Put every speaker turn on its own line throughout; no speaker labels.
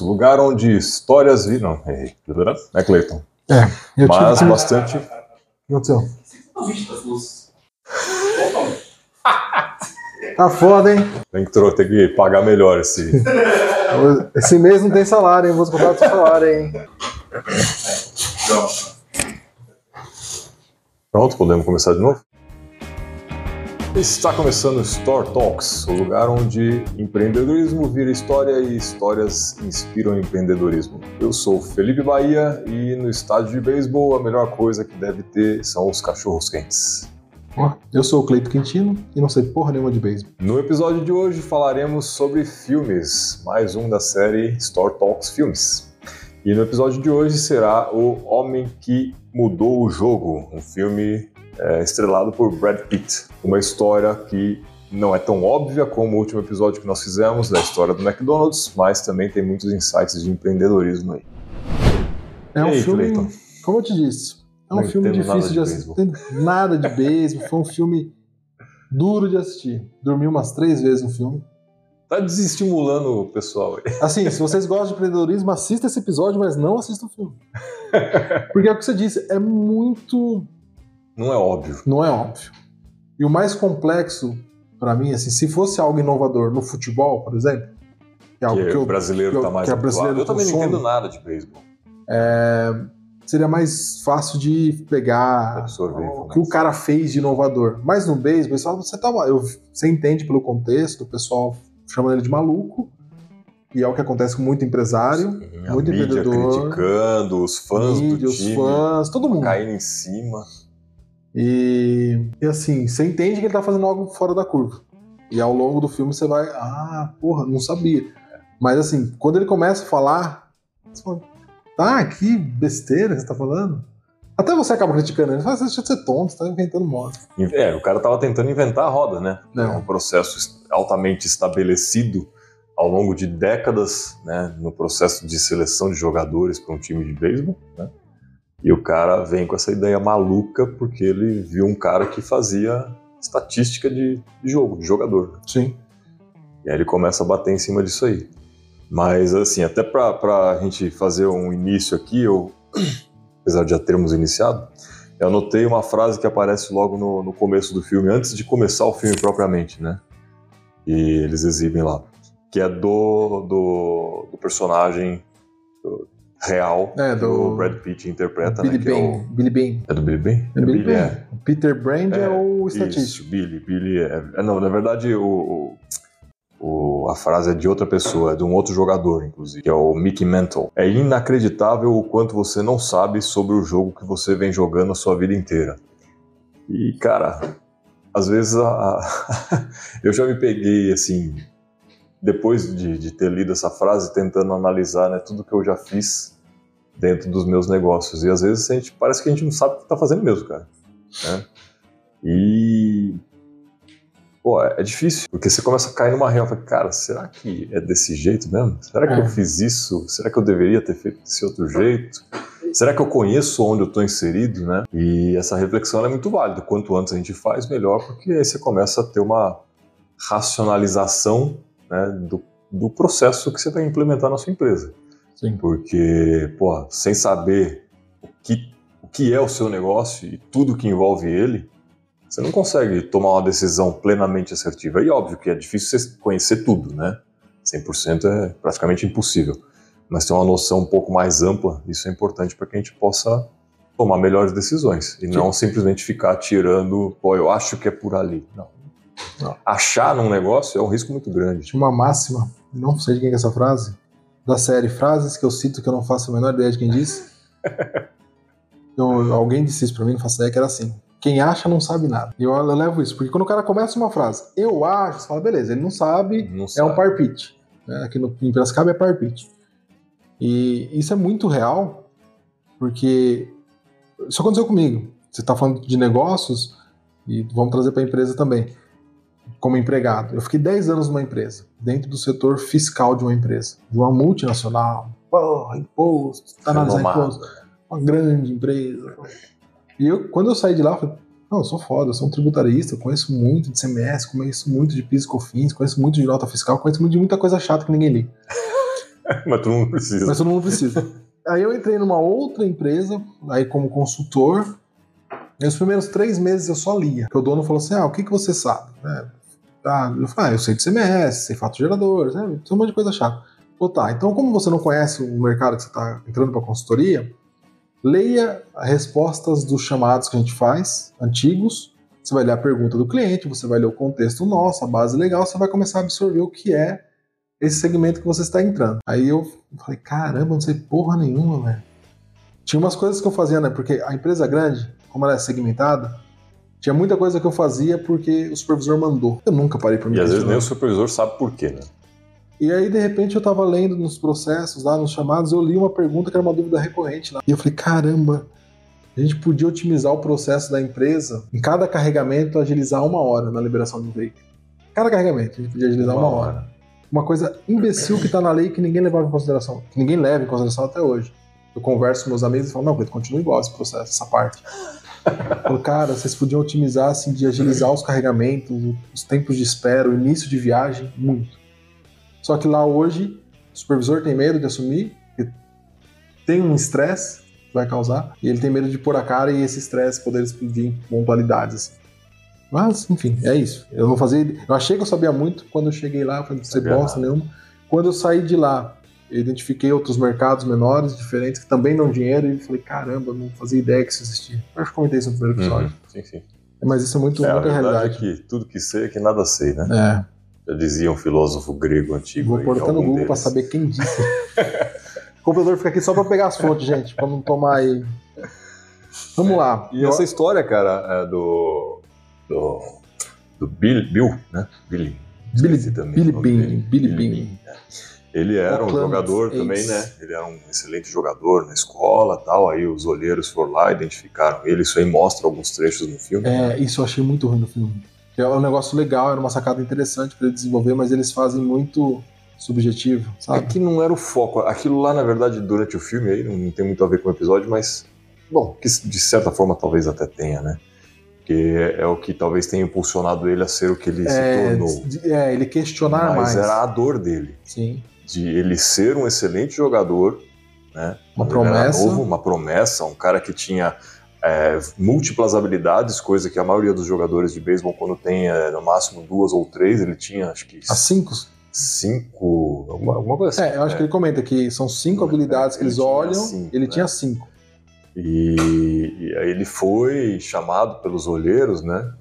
Lugar onde histórias vi. Não, errei. É Cleiton.
É, eu
Mas
tive
bastante.
O que aconteceu? Tá foda, hein?
Tem que, tem que pagar melhor esse.
Esse mês não tem salário, hein? Vou descontar do seu salário, hein?
Pronto, podemos começar de novo? Está começando Store Talks, o lugar onde empreendedorismo vira história e histórias inspiram empreendedorismo. Eu sou Felipe Bahia e no estádio de beisebol a melhor coisa que deve ter são os cachorros quentes.
Eu sou o Cleito Quintino e não sei porra nenhuma de beisebol.
No episódio de hoje falaremos sobre filmes, mais um da série Store Talks Filmes. E no episódio de hoje será O Homem que Mudou o Jogo, um filme é, estrelado por Brad Pitt. Uma história que não é tão óbvia como o último episódio que nós fizemos da história do McDonald's, mas também tem muitos insights de empreendedorismo aí.
É um
aí,
filme,
Cleiton?
como eu te disse, é um
Não
filme difícil de, assistir. Não tem Nada de beisebol, foi um filme duro de assistir. Dormi umas três vezes no filme.
Tá desestimulando o pessoal aí.
Assim, se vocês gostam de empreendedorismo, assista esse episódio, mas não assista o filme. Porque é o que você disse, é muito.
Não é óbvio.
Não é óbvio. E o mais complexo, pra mim, assim, se fosse algo inovador no futebol, por exemplo, que é algo
Que
que,
o
eu,
brasileiro
que eu-
tá mais
que a
habituado.
brasileiro
Eu também não entendo nada de beisebol.
seria mais fácil de pegar
Absorver
o que o cara fez de inovador. Mas no beisebol, você tá, eu, você entende pelo contexto, o pessoal chama ele de maluco, e é o que acontece com muito empresário,
Sim, a
muito
mídia
empreendedor,
criticando, os fãs
mídia,
do
os
time
fãs, todo mundo.
caindo em cima.
E, e assim, você entende que ele tá fazendo algo fora da curva. E ao longo do filme você vai, ah, porra, não sabia. Mas assim, quando ele começa a falar, você fala, tá, que besteira que você tá falando. Até você acaba criticando ele, fala, deixa de ser tonto, você tá inventando moda.
É, o cara tava tentando inventar a roda, né? É um processo altamente estabelecido ao longo de décadas, né, no processo de seleção de jogadores para um time de beisebol, né? E o cara vem com essa ideia maluca porque ele viu um cara que fazia estatística de, jogo, de jogador.
Sim.
E aí ele começa a bater em cima disso aí. Mas, assim, até para a gente fazer um início aqui, eu, apesar de já termos iniciado, eu anotei uma frase que aparece logo no, no começo do filme, antes de começar o filme propriamente, né? E eles exibem lá. Que é do, do, do personagem do- real
É,
que
do-
o Brad Pitt interpreta,
Billy
né? Que é,
Bain.
o,
Billy Bain.
é do Billy Bain?
É Billy Bain.
é.
Peter Brand é,
É,
o
Isso,
estatístico.
Billy. Billy é, é- Não, na verdade, o, o- a frase é de outra pessoa, é de um outro jogador, inclusive, que é o Mickey Mantle. É inacreditável o quanto você não sabe sobre o jogo que você vem jogando a sua vida inteira. E, cara, às vezes a- eu já me peguei, assim, depois de, de ter lido essa frase, tentando analisar né, tudo que eu já fiz dentro dos meus negócios. E às vezes a gente, parece que a gente não sabe o que está fazendo mesmo, cara. né? E. Pô, é difícil, porque você começa a cair numa real. Fala, Cara, será que é desse jeito mesmo? Será que
É.
eu fiz isso? Será que eu deveria ter feito desse outro jeito? Será que eu conheço onde eu estou inserido, né? E essa reflexão é muito válida. Quanto antes a gente faz, melhor, porque aí você começa a ter uma racionalização né, do, do processo que você vai implementar na sua empresa.
Sim.
Porque, pô, sem saber o que, o que é o seu negócio e tudo que envolve ele, você não consegue tomar uma decisão plenamente assertiva. E óbvio que é difícil você conhecer tudo, né? 100% é praticamente impossível. Mas ter uma noção um pouco mais ampla, isso é importante para que a gente possa tomar melhores decisões. E não simplesmente ficar tirando, pô, eu acho que é por ali. Não.
Não.
Achar num negócio é um risco muito grande.
Tinha uma máxima, não sei de quem é essa frase, da série Frases que eu cito que eu não faço a menor ideia de quem disse. Eu- alguém disse isso pra mim, não faço ideia, que era assim. Quem acha não sabe nada. E eu, eu levo isso, porque quando o cara começa uma frase, eu acho, você fala, beleza, ele não sabe,
Não
é
sabe.
um parpite. Né? Aqui no, em Piracicaba é parpite. E isso é muito real, porque isso aconteceu comigo. Você está falando de negócios, e vamos trazer para a empresa também. Como empregado. Eu fiquei 10 anos numa empresa, dentro do setor fiscal de uma empresa, de uma multinacional. Porra, imposto, tá analisando imposto. Uma grande empresa. E eu, quando eu saí de lá, eu falei, não, eu sou foda, eu sou um tributarista, eu conheço muito de CMS, conheço muito de PIS e COFINS, conheço muito de nota fiscal, conheço muito de muita coisa chata que ninguém liga.
Mas todo mundo precisa.
Mas todo mundo precisa. aí eu entrei numa outra empresa, aí como consultor. E os primeiros três meses eu só lia. Que o dono falou assim: ah, o que, que você sabe? É, ah, eu falei, ah, eu sei de CMS, sei fato gerador, né? tem um monte de coisa chata. Pô, tá, então como você não conhece o mercado que você está entrando para consultoria, leia as respostas dos chamados que a gente faz, antigos, você vai ler a pergunta do cliente, você vai ler o contexto nosso, a base legal, você vai começar a absorver o que é esse segmento que você está entrando. Aí eu falei, caramba, não sei porra nenhuma, velho. Tinha umas coisas que eu fazia, né? Porque a empresa grande, como ela é segmentada, tinha muita coisa que eu fazia porque o supervisor mandou. Eu nunca parei para me
E às vezes nem o supervisor sabe por quê, né?
E aí, de repente, eu tava lendo nos processos, lá nos chamados, eu li uma pergunta que era uma dúvida recorrente lá. E eu falei, caramba, a gente podia otimizar o processo da empresa em cada carregamento, agilizar uma hora na liberação de um veículo. Cada carregamento, a gente podia agilizar uma, uma hora. hora. Uma coisa imbecil que tá na lei que ninguém levava em consideração, que ninguém leva em consideração até hoje. Eu converso com meus amigos e falo, não, continua igual esse processo, essa parte. Falo, cara, vocês podiam otimizar, assim, de agilizar os carregamentos, os tempos de espera, o início de viagem, muito. Só que lá hoje, o supervisor tem medo de assumir, tem um estresse que vai causar, e ele tem medo de pôr a cara e esse estresse poder explodir em pontualidades. Assim. Mas, enfim, é isso. Eu não fazia. Eu achei que eu sabia muito quando eu cheguei lá, eu falei, sei bosta nenhuma. Quando eu saí de lá, eu identifiquei outros mercados menores, diferentes, que também dão dinheiro, e falei, caramba, não fazia ideia que isso existia. Eu acho que comentei isso no primeiro episódio.
Uhum, sim, sim.
Mas isso é muito
é, a verdade
realidade.
é que tudo que sei é que nada sei, né?
É.
Já dizia um filósofo grego antigo.
Vou pôr até no Google
deles.
saber quem disse. o computador fica aqui só pra pegar as fontes, gente, pra não tomar aí. Vamos lá.
E essa história, cara, é do. do. do Bill, Bill né? Billy.
Billy,
também
Billy
dele.
Billy Bean.
Ele era um jogador também, né? Ele era um excelente jogador na escola tal. Aí os olheiros foram lá, identificaram ele. Isso aí mostra alguns trechos no filme.
É, isso eu achei muito ruim no filme. É um negócio legal, era uma sacada interessante pra ele desenvolver, mas eles fazem muito subjetivo,
É
sabe?
que não era o foco. Aquilo lá, na verdade, durante o filme aí, não tem muito a ver com o episódio, mas, bom, que de certa forma talvez até tenha, né? Porque é o que talvez tenha impulsionado ele a ser o que ele se
É,
tornou.
de- é, ele questionar
Mas
mais.
era a dor dele,
Sim.
De ele ser um excelente jogador, né?
Uma
ele era
promessa.
novo, uma promessa, um cara que tinha é, múltiplas habilidades, coisa que a maioria dos jogadores de beisebol, quando tem é, no máximo duas ou três, ele tinha acho que
As cinco.
cinco, alguma, alguma coisa assim.
É, eu acho que ele comenta que são cinco habilidades que
ele
eles olham,
cinco,
ele
né?
tinha cinco.
E, e aí ele foi chamado pelos olheiros, né,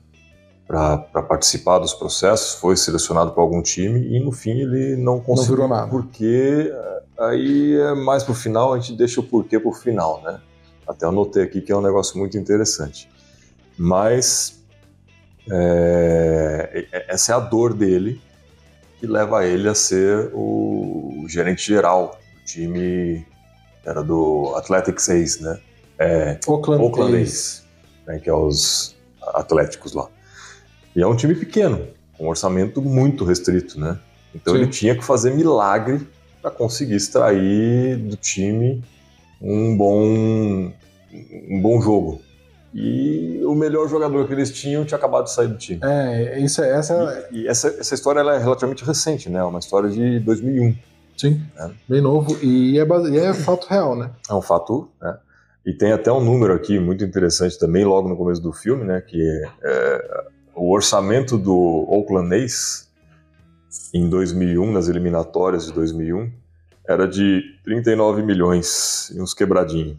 para participar dos processos, foi selecionado para algum time e no fim ele não conseguiu.
virou nada.
Porque eh, aí é mais pro final, a gente deixa o porquê pro final, né? Até anotei aqui que é um negócio muito interessante. Mas é, essa é a dor dele que leva ele a ser o gerente geral do time era do Athletics Ace, né? É,
Oakland,
Oakland.
A's,
né, que é os Atléticos lá. E é um time pequeno, com um orçamento muito restrito, né? Então
Sim.
ele tinha que fazer milagre para conseguir extrair do time um bom um bom jogo. E o melhor jogador que eles tinham tinha acabado de sair do time.
É, isso é essa.
E, e essa, essa história é relativamente recente, né? É uma história de 2001.
Sim,
É.
bem novo. E é, base- e é fato real, né?
É um fato, né? E tem até um número aqui muito interessante também, logo no começo do filme, né? Que é, é, o orçamento do Oakland A's em 2001, nas eliminatórias de 2001, era de 39 milhões e uns quebradinhos.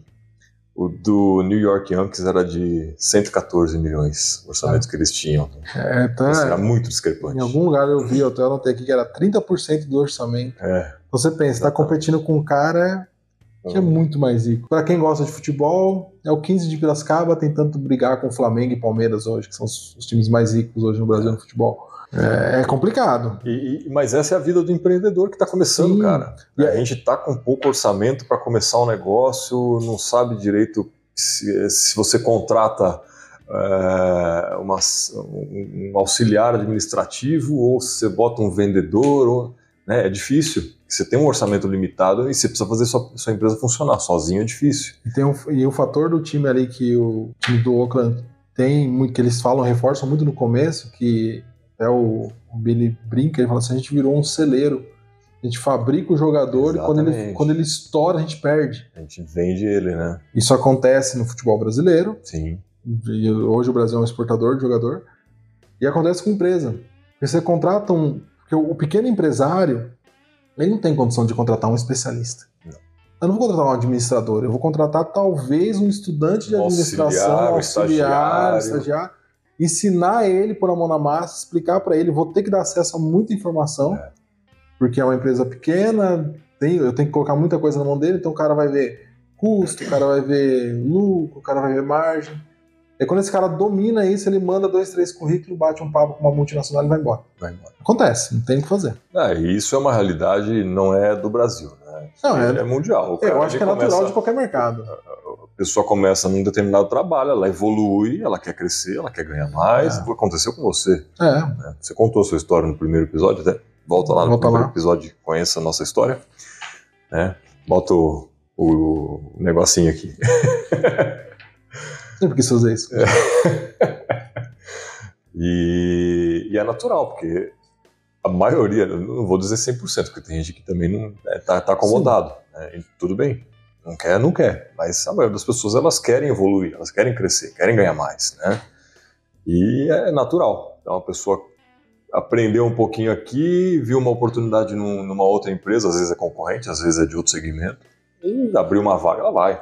O do New York Yankees era de 114 milhões, o orçamento que eles tinham.
É, tá,
Isso era muito discrepante.
em algum lugar eu vi, eu até anotei aqui que era 30% do orçamento.
É,
Você pensa, tá competindo com um cara que é muito mais rico. Pra quem gosta de futebol, é o 15 de Piracicaba tentando brigar com o Flamengo e Palmeiras hoje, que são os, os times mais ricos hoje no Brasil no futebol. É, é complicado.
E- e- mas essa é a vida do empreendedor que está começando,
Sim.
cara.
E
a
aí-
gente está com pouco orçamento para começar um negócio, não sabe direito se, se você contrata é, uma- um, um auxiliar administrativo ou se você bota um vendedor. Ou, né, é difícil. Você tem um orçamento limitado e você precisa fazer sua, sua empresa funcionar. Sozinho é difícil.
E, tem um, e o fator do time ali que o time do Oakland tem, muito, que eles falam, reforçam muito no começo, que é o, o Billy brinca, ele fala assim, a gente virou um celeiro. A gente fabrica o jogador e quando ele,
Exatamente.
quando ele estoura, a gente perde.
A gente vende ele, né?
Isso acontece no futebol brasileiro.
Sim.
Hoje o Brasil é um exportador de jogador. E acontece com empresa. Porque você contrata um. Porque o pequeno empresário, ele não tem condição de contratar um especialista.
Não.
Eu não vou contratar um administrador, eu vou contratar talvez um estudante de
Um
administração,
auxiliar, um
auxiliar,
estagiário.
estagiário, ensinar ele por a mão na massa, explicar para ele, vou ter que dar acesso a muita informação,
É.
porque é uma empresa pequena, tem, eu tenho que colocar muita coisa na mão dele, então o cara vai ver custo, o cara vai ver lucro, o cara vai ver margem. E quando esse cara domina isso, ele manda dois, três currículos, bate um papo com uma multinacional e vai embora.
Vai embora.
Acontece, não tem o que fazer.
Ah, e isso é uma realidade, não é do Brasil, né?
Não, é-
é mundial.
Eu acho que é natural
começa-
de qualquer mercado.
A pessoa começa num determinado trabalho, ela evolui, ela quer crescer, ela quer ganhar mais.
É.
Aconteceu com você.
É,
né? Você contou a sua história no primeiro episódio, até. Volta lá no
Volta
primeiro
lá.
episódio, conheça a nossa história. Né? Bota o, o negocinho aqui.
sempre quis fazer isso.
E, e é natural, porque a maioria, não vou dizer 100%, porque tem gente que também não é, tá, acomodado. né? Tudo bem, não quer, não quer. Mas a maioria das pessoas, elas querem evoluir, elas querem crescer, querem ganhar mais, né? E é natural. Então a pessoa aprendeu um pouquinho aqui, viu uma oportunidade num- numa outra empresa, às vezes é concorrente, às vezes é de outro segmento, e abriu uma vaga, ela vai, né?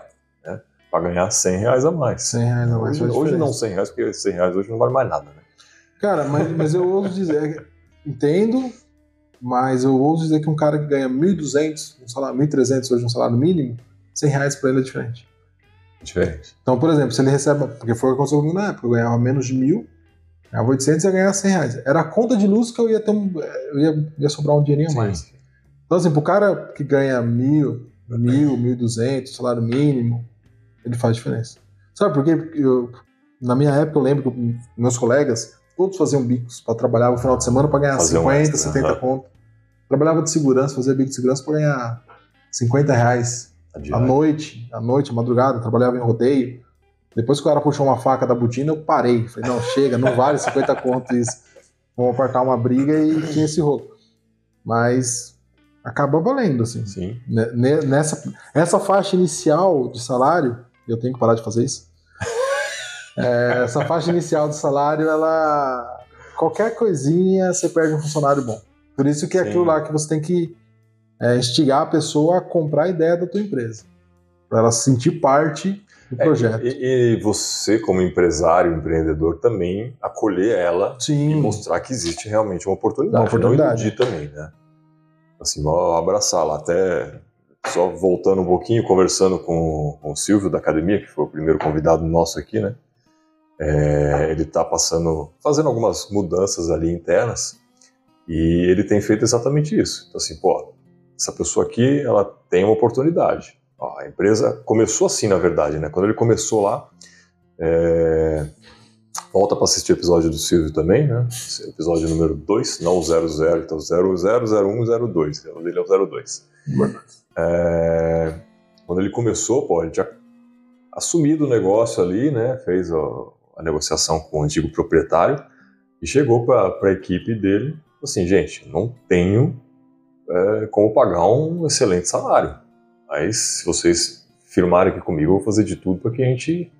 Para ganhar 100 reais a mais.
100 reais a mais
Hoje, hoje não
diferença.
100 reais, porque 100 reais hoje não vale mais nada, né?
Cara, mas, mas eu ouso dizer, entendo, mas eu ouso dizer que um cara que ganha 1.200, um salário, 1.300 hoje um salário mínimo, 100 reais pra ele é diferente.
Diferente.
Então, por exemplo, se ele recebe, porque foi o que aconteceu comigo na época, eu ganhava menos de mil, ganhava 800 e ia ganhar 100 reais. Era a conta de luz que eu ia ter um, eu ia, ia sobrar um dinheirinho a mais. Então, assim, pro cara que ganha mil, mil, mil duzentos, salário mínimo, ele faz diferença. Sabe por quê? Porque eu, na minha época, eu lembro que meus colegas, todos faziam bicos para trabalhar no final de semana para ganhar
Fazer um
50,
extra,
70
aham.
conto. Trabalhava de segurança, fazia bico de segurança para ganhar 50 reais à noite, à noite, à madrugada, trabalhava em rodeio. Depois que o cara puxou uma faca da botina, eu parei. Falei, não, chega, não vale 50 conto isso. Vamos apartar uma briga e tinha esse rolo. Mas acaba valendo, assim.
Sim.
Ne- ne- Nessa essa faixa inicial de salário, eu tenho que parar de fazer isso. É, essa faixa inicial de salário, ela. Qualquer coisinha você perde um funcionário bom. Por isso que é
Sim.
aquilo lá que você tem que é, instigar a pessoa a comprar a ideia da tua empresa. Para ela se sentir parte do
É,
projeto.
e, e você, como empresário, empreendedor, também acolher ela e
Sim.
mostrar que existe realmente uma oportunidade.
Uma oportunidade.
Não iludir também, né? Assim, abraçá-la. Até só voltando um pouquinho, conversando com, com o Silvio da academia, que foi o primeiro convidado nosso aqui, né? É, ele está passando, fazendo algumas mudanças ali internas e ele tem feito exatamente isso. Então, assim, pô, essa pessoa aqui, ela tem uma oportunidade. Ó, a empresa começou assim, na verdade, né? Quando ele começou lá, é, volta para assistir o episódio do Silvio também, né? Esse Episódio número 2, não o 00, então 0001, 02. O dele é o 02. É, quando ele começou, pô, ele tinha assumido o negócio ali, né? Fez a, negociação com o antigo proprietário e chegou para a equipe dele assim, gente, não tenho é, como pagar um excelente salário. Mas se vocês firmarem aqui comigo, eu vou fazer de tudo para que a gente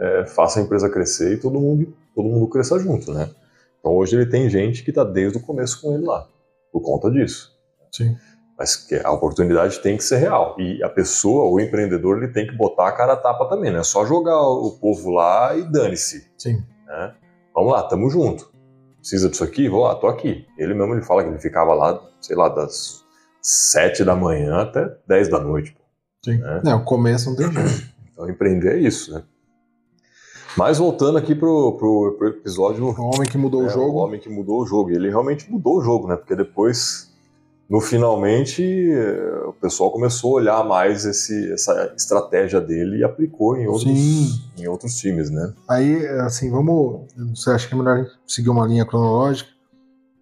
é, faça a empresa crescer e todo mundo, todo mundo cresça junto, né? Então hoje ele tem gente que está desde o começo com ele lá, por conta disso.
Sim.
Mas que a oportunidade tem que ser real. E a pessoa, o empreendedor, ele tem que botar a cara a tapa também, não é só jogar o povo lá e dane-se.
Sim.
Né? Vamos lá, tamo junto. Precisa disso aqui? Vou lá, tô aqui. Ele mesmo ele fala que ele ficava lá, sei lá, das sete da manhã até 10 da noite.
Sim.
É.
É, o começo não tem jeito.
Então empreender é isso, né? Mas voltando aqui pro, pro, pro episódio
O homem que mudou o
é,
jogo.
O homem que mudou o jogo. Ele realmente mudou o jogo, né? Porque depois, no finalmente, o pessoal começou a olhar mais esse, essa estratégia dele e aplicou em outros,
Sim.
em outros times, né?
Aí, assim, vamos. Você acha que é melhor a gente seguir uma linha cronológica?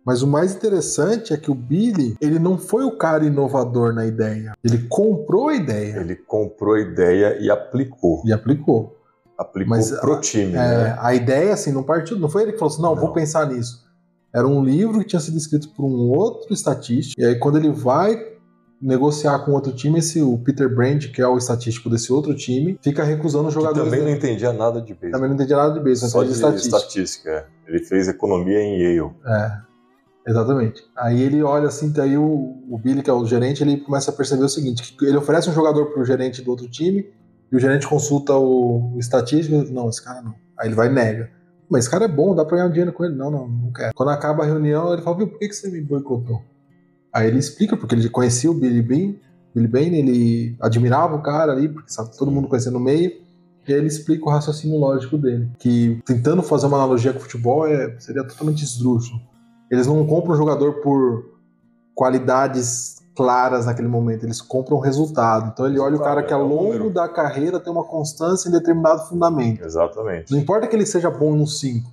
Mas o mais interessante é que o Billy, ele não foi o cara inovador na ideia. Ele comprou a ideia
Ele comprou a ideia e aplicou.
e aplicou.
Aplicou
Mas
pro
a-
time,
É,
né?
a ideia, assim, não partiu. Não foi ele que falou assim: não, vou
Não.
pensar nisso. Era um livro que tinha sido escrito por um outro estatístico. E aí, quando ele vai negociar com outro time, esse o Peter Brand, que é o estatístico desse outro time, fica recusando os
Que
jogadores.
também não entendia nada de beisebol.
Também não entendia nada de beisebol,
Só
só
de
de estatística.
estatística. é. Ele fez economia em Yale.
É, exatamente. Aí ele olha assim, daí o, o Billy, que é o gerente, ele começa a perceber o seguinte: que ele oferece um jogador pro gerente do outro time, e o gerente consulta o, o estatístico e diz, não, esse cara não. Aí ele vai e nega. Mas esse cara é bom, dá pra ganhar dinheiro com ele. Não, não, não quero. Quando acaba a reunião, ele fala, viu, por que, que você me boicotou? Aí ele explica, porque ele conhecia o Billy Bean, Billy Bane, ele admirava o cara ali, porque sabe, todo mundo conhecia no meio. E aí ele explica o raciocínio lógico dele. Que tentando fazer uma analogia com o futebol é, seria totalmente esdrúxulo. Eles não compram o jogador por qualidades claras naquele momento, eles compram o resultado. Então ele olha o cara que ao
É
longo da carreira tem uma constância em determinado fundamento.
Exatamente.
Não importa que ele seja bom no 5,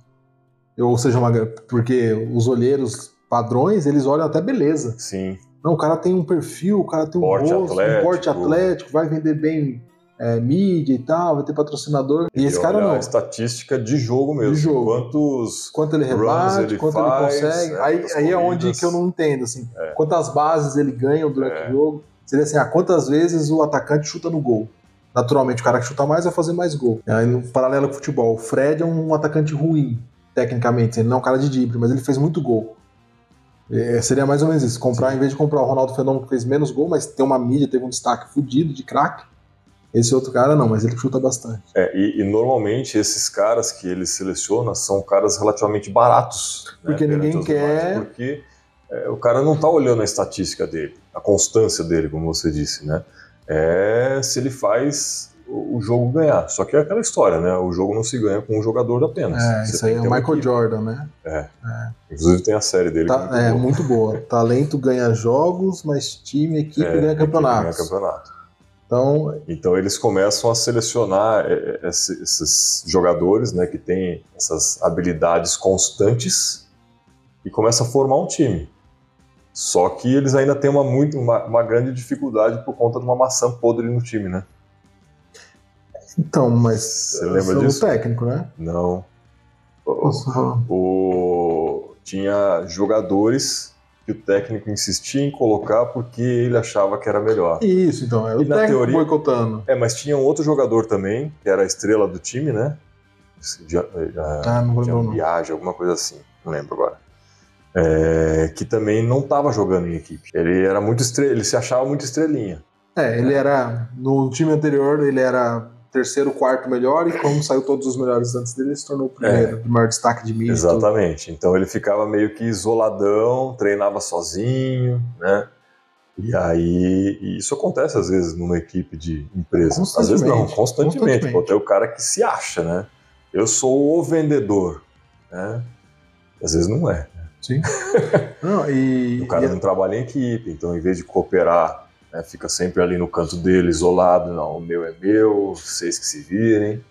ou seja uma. Porque os olheiros padrões, eles olham até beleza.
Sim.
Não, o cara tem um perfil, o cara tem um
Porte
rosto, um
atlético.
porte atlético, vai vender bem é, mídia e tal, vai ter patrocinador. E esse cara não.
A estatística de jogo mesmo.
De jogo.
Quantos.
Quanto ele rebate,
ele
quanto
faz,
ele consegue.
é,
aí, aí é onde que eu não entendo, assim. Quantas bases ele ganha durante
É.
o jogo. Seria assim, ah, quantas vezes o atacante chuta no gol. Naturalmente, o cara que chuta mais vai fazer mais gol. Aí, no paralelo com o futebol, o Fred é um atacante ruim, tecnicamente. Ele não é um cara de drible, mas ele fez muito gol. É, seria mais ou menos isso. Comprar, em vez de comprar o Ronaldo Fenômeno que fez menos gol, mas tem uma mídia, teve um destaque fudido de craque. Esse outro cara não, mas ele chuta bastante.
É, e, e normalmente esses caras que ele seleciona são caras relativamente baratos. né,
Porque ninguém
perante os
quer-
Porque é, o cara não tá olhando a estatística dele, a constância dele, como você disse, né? É se ele faz o, jogo ganhar. Só que é aquela história, né? O jogo não se ganha com um jogador apenas.
É,
Você
isso aí é o Michael
equipe.
Jordan, né?
Inclusive tem a série dele.
Tá-
que
é,
boa.
muito boa. Talento ganha jogos, mas time, equipe
É,
ganha campeonatos.
ganha campeonato.
Então,
Então eles começam a selecionar é, é, esse- esses jogadores, né, que têm essas habilidades constantes e começa a formar um time. Só que eles ainda têm uma, muito, uma, uma grande dificuldade por conta de uma maçã podre no time, né?
então mas
Você lembra
são
disso?
técnico, né?
Não. O, o- tinha jogadores que o técnico insistia em colocar porque ele achava que era melhor.
Isso, então, é o
E
técnico
teoria-
boicotando.
É, mas tinha um outro jogador também, que era a estrela do time, né? Já-
Ah, não lembro
viagem, alguma coisa assim, não lembro agora. É, que também não estava jogando em equipe. Ele era muito estre... ele se achava muito estrelinha.
É, ele era. No time anterior, ele era terceiro, quarto melhor, e como saiu todos os melhores antes dele, ele se tornou o primeiro, de maior destaque de mídia.
Exatamente. Então ele ficava meio que isoladão, treinava sozinho, né? E aí, e isso acontece às vezes numa equipe de empresa. Às vezes não,
Constantemente.
constantemente.
Constantemente.
Pô, tem o cara que se acha, né? Eu sou o vendedor, né? Às vezes não é.
Sim. Não, e.
O cara
e-
não trabalha em equipe, então em vez de cooperar, né, fica sempre ali no canto dele, isolado. Não, o meu é meu, vocês que se virem.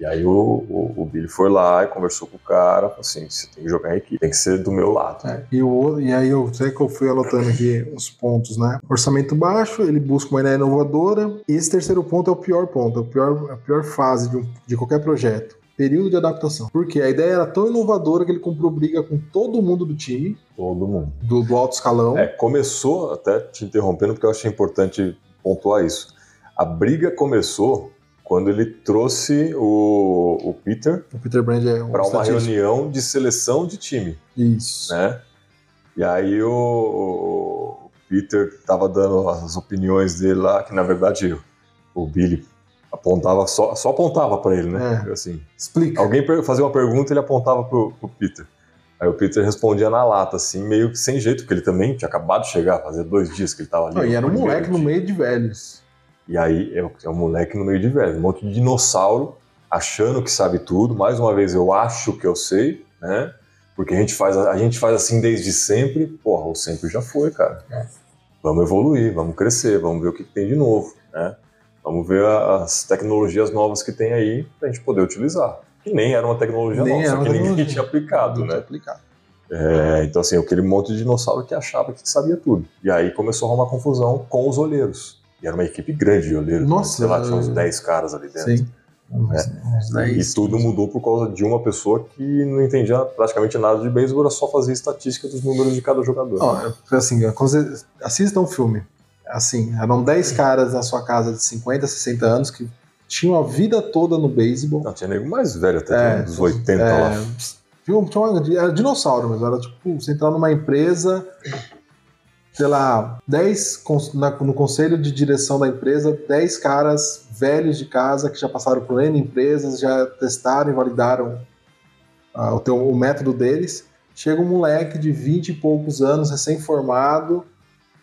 E aí o, o, o Billy foi lá e conversou com o cara, falou assim, você tem que jogar em equipe, tem que ser do meu lado.
É, e, o, e aí eu sei que eu fui anotando aqui os pontos, né? Orçamento baixo, ele busca uma ideia inovadora. E esse terceiro ponto é o pior ponto, é o pior, a pior fase de, um- de qualquer projeto. Período de adaptação. Porque a ideia era tão inovadora que ele comprou briga com todo mundo do time,
Todo mundo.
do, do alto escalão.
É, começou, até te interrompendo, porque eu achei importante pontuar isso. A briga começou quando ele trouxe o, o Peter
O Peter Brand é um
para uma reunião de seleção de time.
Isso.
né? E aí o, o Peter tava dando as opiniões dele lá, que na verdade o Billy apontava só, só apontava para ele, né?
É.
Assim,
Explica.
alguém fazia uma pergunta, ele apontava pro, pro Peter. Aí o Peter respondia na lata, assim, meio que sem jeito, porque ele também tinha acabado de chegar, fazia dois dias que ele tava ali.
Não, e era um moleque no meio de velhos.
E aí é, é um moleque no meio de velho, um monte de dinossauro achando que sabe tudo. Mais uma vez, eu acho que eu sei, né? Porque a gente faz, a gente faz assim desde sempre. Porra, o sempre já foi, cara.
É.
Vamos evoluir, vamos crescer, vamos ver o que que tem de novo, né? Vamos ver a- as tecnologias novas que tem aí pra gente poder utilizar. Que nem era uma tecnologia
Nem
nova, só que ninguém tinha aplicado,
tinha
né?
aplicado.
É, então, assim, aquele monte de dinossauro que achava que sabia tudo. E aí começou a arrumar confusão com os olheiros. E era uma equipe grande de olheiros.
Nossa,
sei lá, tinha uns
é.
10 caras ali dentro.
Sim.
É. e tudo mudou por causa de uma pessoa que não entendia praticamente nada de beisebol, era só fazer estatística dos números de cada jogador.
Ó, assim, assista um filme. Assim, eram 10 caras na sua casa de 50, 60 anos que tinham a vida toda no beisebol.
Não, tinha nego mais velho, até é, dos 80 é, lá.
Tinha, tinha uma, era dinossauro, mas era tipo, você entrar numa empresa sei lá, 10 no conselho de direção da empresa, 10 caras velhos de casa que já passaram por N empresas, já testaram e validaram uh, o, teu, o método deles. Chega um moleque de 20 e poucos anos, recém-formado,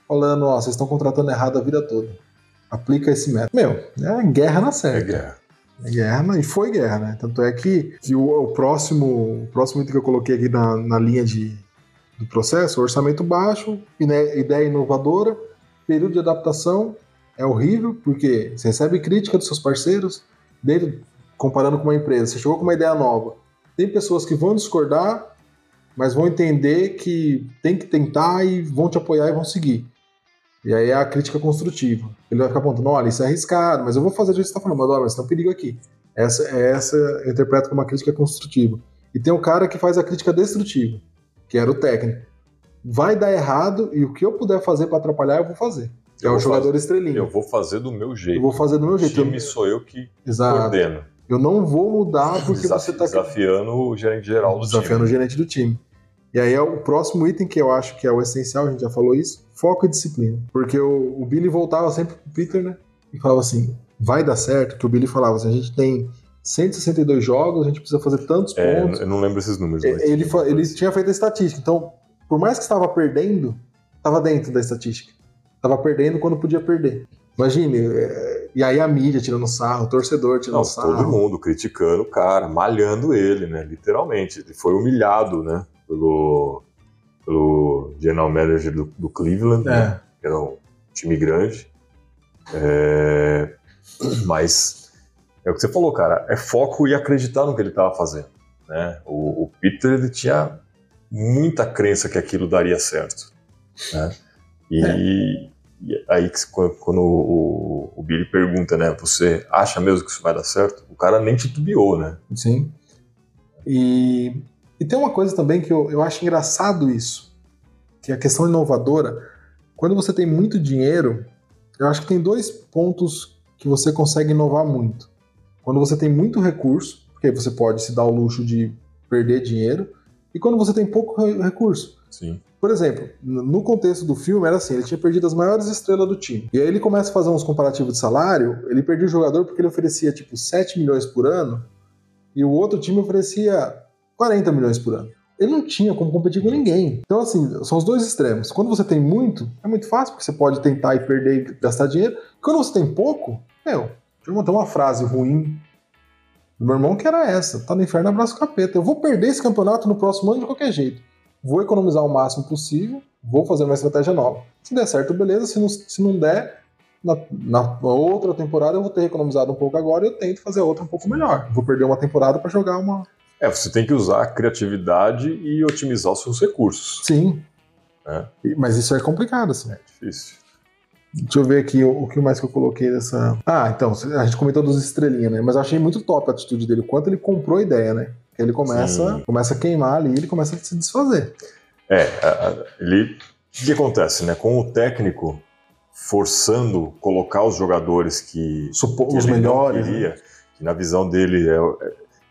falando: Ó, vocês estão contratando errado a vida toda. Aplica esse método. Meu, é guerra na certa. É guerra. É guerra, e foi guerra, né? Tanto é que, que o, o, próximo, o próximo item que eu coloquei aqui na, na linha de, do processo, orçamento baixo, ideia inovadora, período de adaptação é horrível, porque você recebe crítica dos seus parceiros, dentro, comparando com uma empresa, você chegou com uma ideia nova. Tem pessoas que vão discordar, mas vão entender que tem que tentar e vão te apoiar e vão seguir. E aí é a crítica construtiva. Ele vai ficar apontando, olha, isso é arriscado, mas eu vou fazer o que você está falando, mas olha, mas tem um perigo aqui. Essa, essa eu interpreto como uma crítica construtiva. E tem o cara que faz a crítica destrutiva que era o técnico. Vai dar errado e o que eu puder fazer para atrapalhar, eu vou fazer. é o jogador fazer, estrelinha.
Eu vou fazer do meu jeito.
Eu vou fazer do meu jeito.
O time sou eu que Exato. coordeno.
Eu não vou mudar porque Desaf você está
desafiando o gerente geral do
desafiando time. o gerente do time. E aí é o próximo item que eu acho que é o essencial, a gente já falou isso, foco e disciplina. Porque o, o Billy voltava sempre pro Peter, né? E falava assim: vai dar certo, que o Billy falava assim, a gente tem 162 jogos, a gente precisa fazer tantos é, pontos.
Eu não lembro esses números.
Mas... Ele, ele tinha feito a estatística, então, por mais que estava perdendo, estava dentro da estatística. Estava perdendo quando podia perder. Imagine, é, e aí a mídia tirando sarro, o torcedor tirando não, sarro.
Todo mundo criticando o cara, malhando ele, né? Literalmente. Ele foi humilhado, né? Pelo, pelo general manager do, do Cleveland, né? é. né? que era um time grande. É, mas é o que você falou, cara. É foco e acreditar no que ele estava fazendo. Né? O, o, Peter ele tinha muita crença que aquilo daria certo. Né? E, é. e, aí quando o, o, Billy pergunta, né? Você acha mesmo que isso vai dar certo? O cara nem titubeou, né?
Sim. E, e tem uma coisa também que eu, eu acho engraçado isso, que é a questão inovadora. Quando você tem muito dinheiro, eu acho que tem dois pontos que você consegue inovar muito. Quando você tem muito recurso, porque você pode se dar o luxo de perder dinheiro, e quando você tem pouco recurso.
Sim.
Por exemplo, no contexto do filme era assim, ele tinha perdido as maiores estrelas do time. E aí ele começa a fazer uns comparativos de salário, ele perdia o jogador porque ele oferecia tipo 7 milhões por ano, e o outro time oferecia 40 milhões por ano. Ele não tinha como competir com ninguém. Então, assim, são os dois extremos. Quando você tem muito, é muito fácil, porque você pode tentar e perder e gastar dinheiro. Quando você tem pouco, meu, Deixa eu mandar uma frase ruim do meu irmão que era essa: tá no inferno, abraço capeta. Eu vou perder esse campeonato no próximo ano de qualquer jeito. Vou economizar o máximo possível, vou fazer uma estratégia nova. Se der certo, beleza. Se não, se não der, na, na, outra temporada eu vou ter economizado um pouco agora e eu tento fazer outra um pouco melhor. Vou perder uma temporada para jogar uma.
É, você tem que usar a criatividade e otimizar os seus recursos.
Sim. É. Mas isso é complicado, assim.
É difícil.
Deixa eu ver aqui o, o que mais que eu coloquei nessa. Ah, então, a gente comentou dos estrelinhas, né? Mas eu achei muito top a atitude dele, o quanto ele comprou a ideia, né? Ele começa, começa a queimar ali, ele começa a se desfazer.
É, ele. O que acontece, né? Com o técnico forçando colocar os jogadores que,
Supo, que os melhores,
queria, né? que na visão dele é,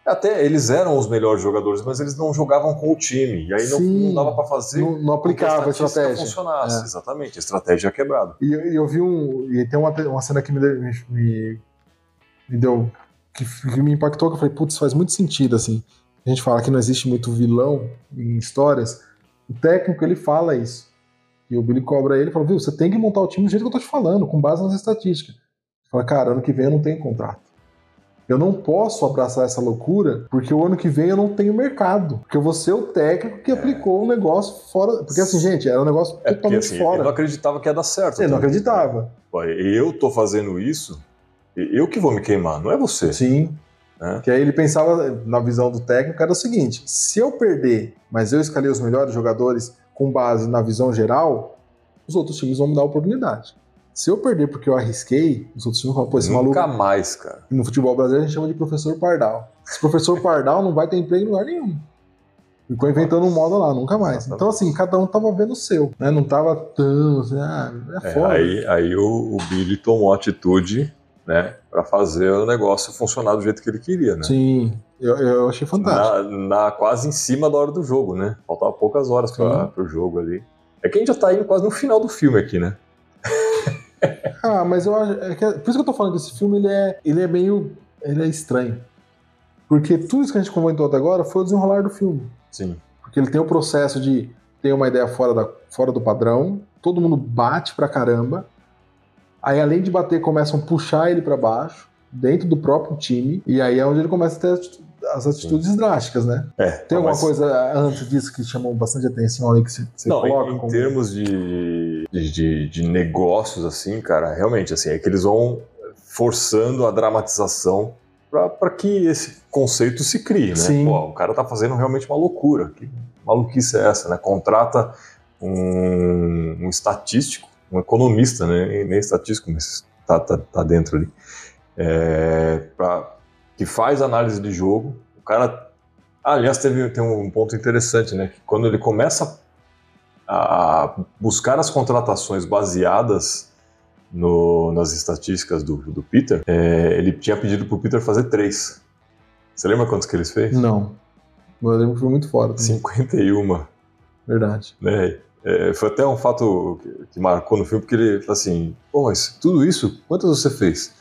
até eles eram os melhores jogadores, mas eles não jogavam com o time. E aí não, não dava para fazer.
Não, não aplicava a, a estratégia.
funcionasse. É. Exatamente, a estratégia é quebrada.
E eu, eu vi um. E tem uma, uma cena que me, me, me deu. Que, que, me impactou, que eu falei, putz, faz muito sentido, assim. A gente fala que não existe muito vilão em histórias. O técnico, ele fala isso. E o Billy cobra ele e fala, viu, você tem que montar o time do jeito que eu tô te falando, com base nas estatísticas. Fala, cara, ano que vem eu não tenho contrato. Eu não posso abraçar essa loucura porque o ano que vem eu não tenho mercado. Porque eu vou ser o técnico que é. aplicou o um negócio fora. Porque assim, gente, era um negócio é totalmente porque, assim, fora.
Ele não acreditava que ia dar certo.
Ele não acreditava.
Eu tô fazendo isso, eu que vou me queimar, não é você.
Sim. É. Que aí ele pensava, na visão do técnico, era o seguinte: se eu perder, mas eu escalei os melhores jogadores com base na visão geral, os outros times vão me dar oportunidade. Se eu perder porque eu arrisquei, os outros times falam, pô, esse
Nunca
maluco.
mais, cara.
No futebol brasileiro a gente chama de professor Pardal. Esse professor Pardal não vai ter emprego em lugar nenhum. Ficou inventando um modo lá, nunca mais. Então, assim, cada um tava vendo o seu, né? Não tava tão assim, ah, é
É,
foda.
aí aí o, o Billy tomou atitude, né, para fazer o negócio funcionar do jeito que ele queria, né?
Sim, eu, eu achei fantástico.
Na, na- quase em cima da hora do jogo, né? Faltava poucas horas para o jogo ali. É que a gente já tá indo quase no final do filme aqui, né?
Ah, mas eu acho. é que- por isso que eu tô falando que esse filme ele é, ele é meio. Ele é estranho. Porque tudo isso que a gente comentou até agora foi o desenrolar do filme.
Sim.
Porque ele tem o processo de ter uma ideia fora, da, fora do padrão, todo mundo bate pra caramba. Aí, além de bater, começam a puxar ele pra baixo, dentro do próprio time, e aí é onde ele começa a ter as atitudes drásticas, né?
É,
Tem alguma
mas-
coisa antes disso que chamou bastante atenção ali que você, você
Não,
coloca?
em, em
como-
termos de, de, de- negócios, assim, cara, realmente, assim, é que eles vão forçando a dramatização para que esse conceito se crie, né?
Sim.
Pô, o cara tá fazendo realmente uma loucura. Que maluquice é essa, né? Contrata um, um estatístico, um economista, né? Nem- Nem estatístico, mas tá, tá, tá dentro ali. É, pra- que faz análise de jogo. O cara. Ah, aliás, teve, tem um ponto interessante, né? Que quando ele começa a buscar as contratações baseadas no- nas estatísticas do, do Peter, é, ele tinha pedido pro Peter fazer três. Você lembra quantos que eles fez?
Não. Eu lembro que foi muito fora. também.
51.
Verdade.
né? É, foi até um fato que, que marcou no filme, porque ele falou assim: Pô, mas tudo isso, quantas você fez?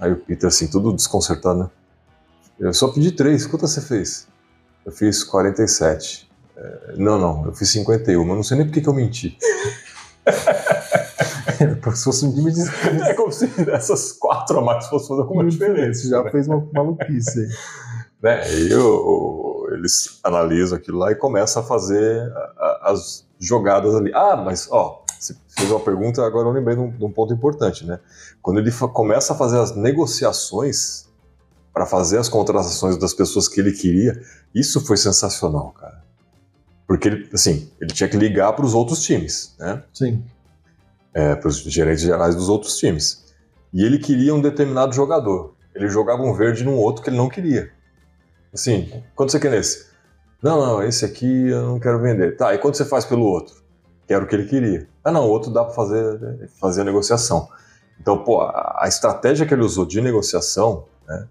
Aí o Peter, assim, tudo desconcertado, né? Eu só pedi três, quantas você fez? Eu fiz 47. É, não, não, eu fiz 51, eu não sei nem por que eu menti.
Se fosse um time de.
É como se essas quatro a mais fossem fazer alguma diferença.
Já
né?
fez uma maluquice aí.
né? E o- eles analisam aquilo lá e começam a fazer a- a- as jogadas ali. Ah, mas ó, você fez uma pergunta, agora eu lembrei de um, de um ponto importante, né? Quando ele começa a fazer as negociações para fazer as contratações das pessoas que ele queria, isso foi sensacional, cara. Porque ele, assim, ele tinha que ligar para os outros times, né?
Sim.
é, para os gerentes gerais dos outros times. E ele queria um determinado jogador. Ele jogava um verde num outro que ele não queria. Assim, quanto você quer nesse? Não, não, esse aqui eu não quero vender. Tá, e quanto você faz pelo outro? Que era o que ele queria. Ah, não, o outro dá para fazer, fazer a negociação. Então, pô, a, a estratégia que ele usou de negociação né,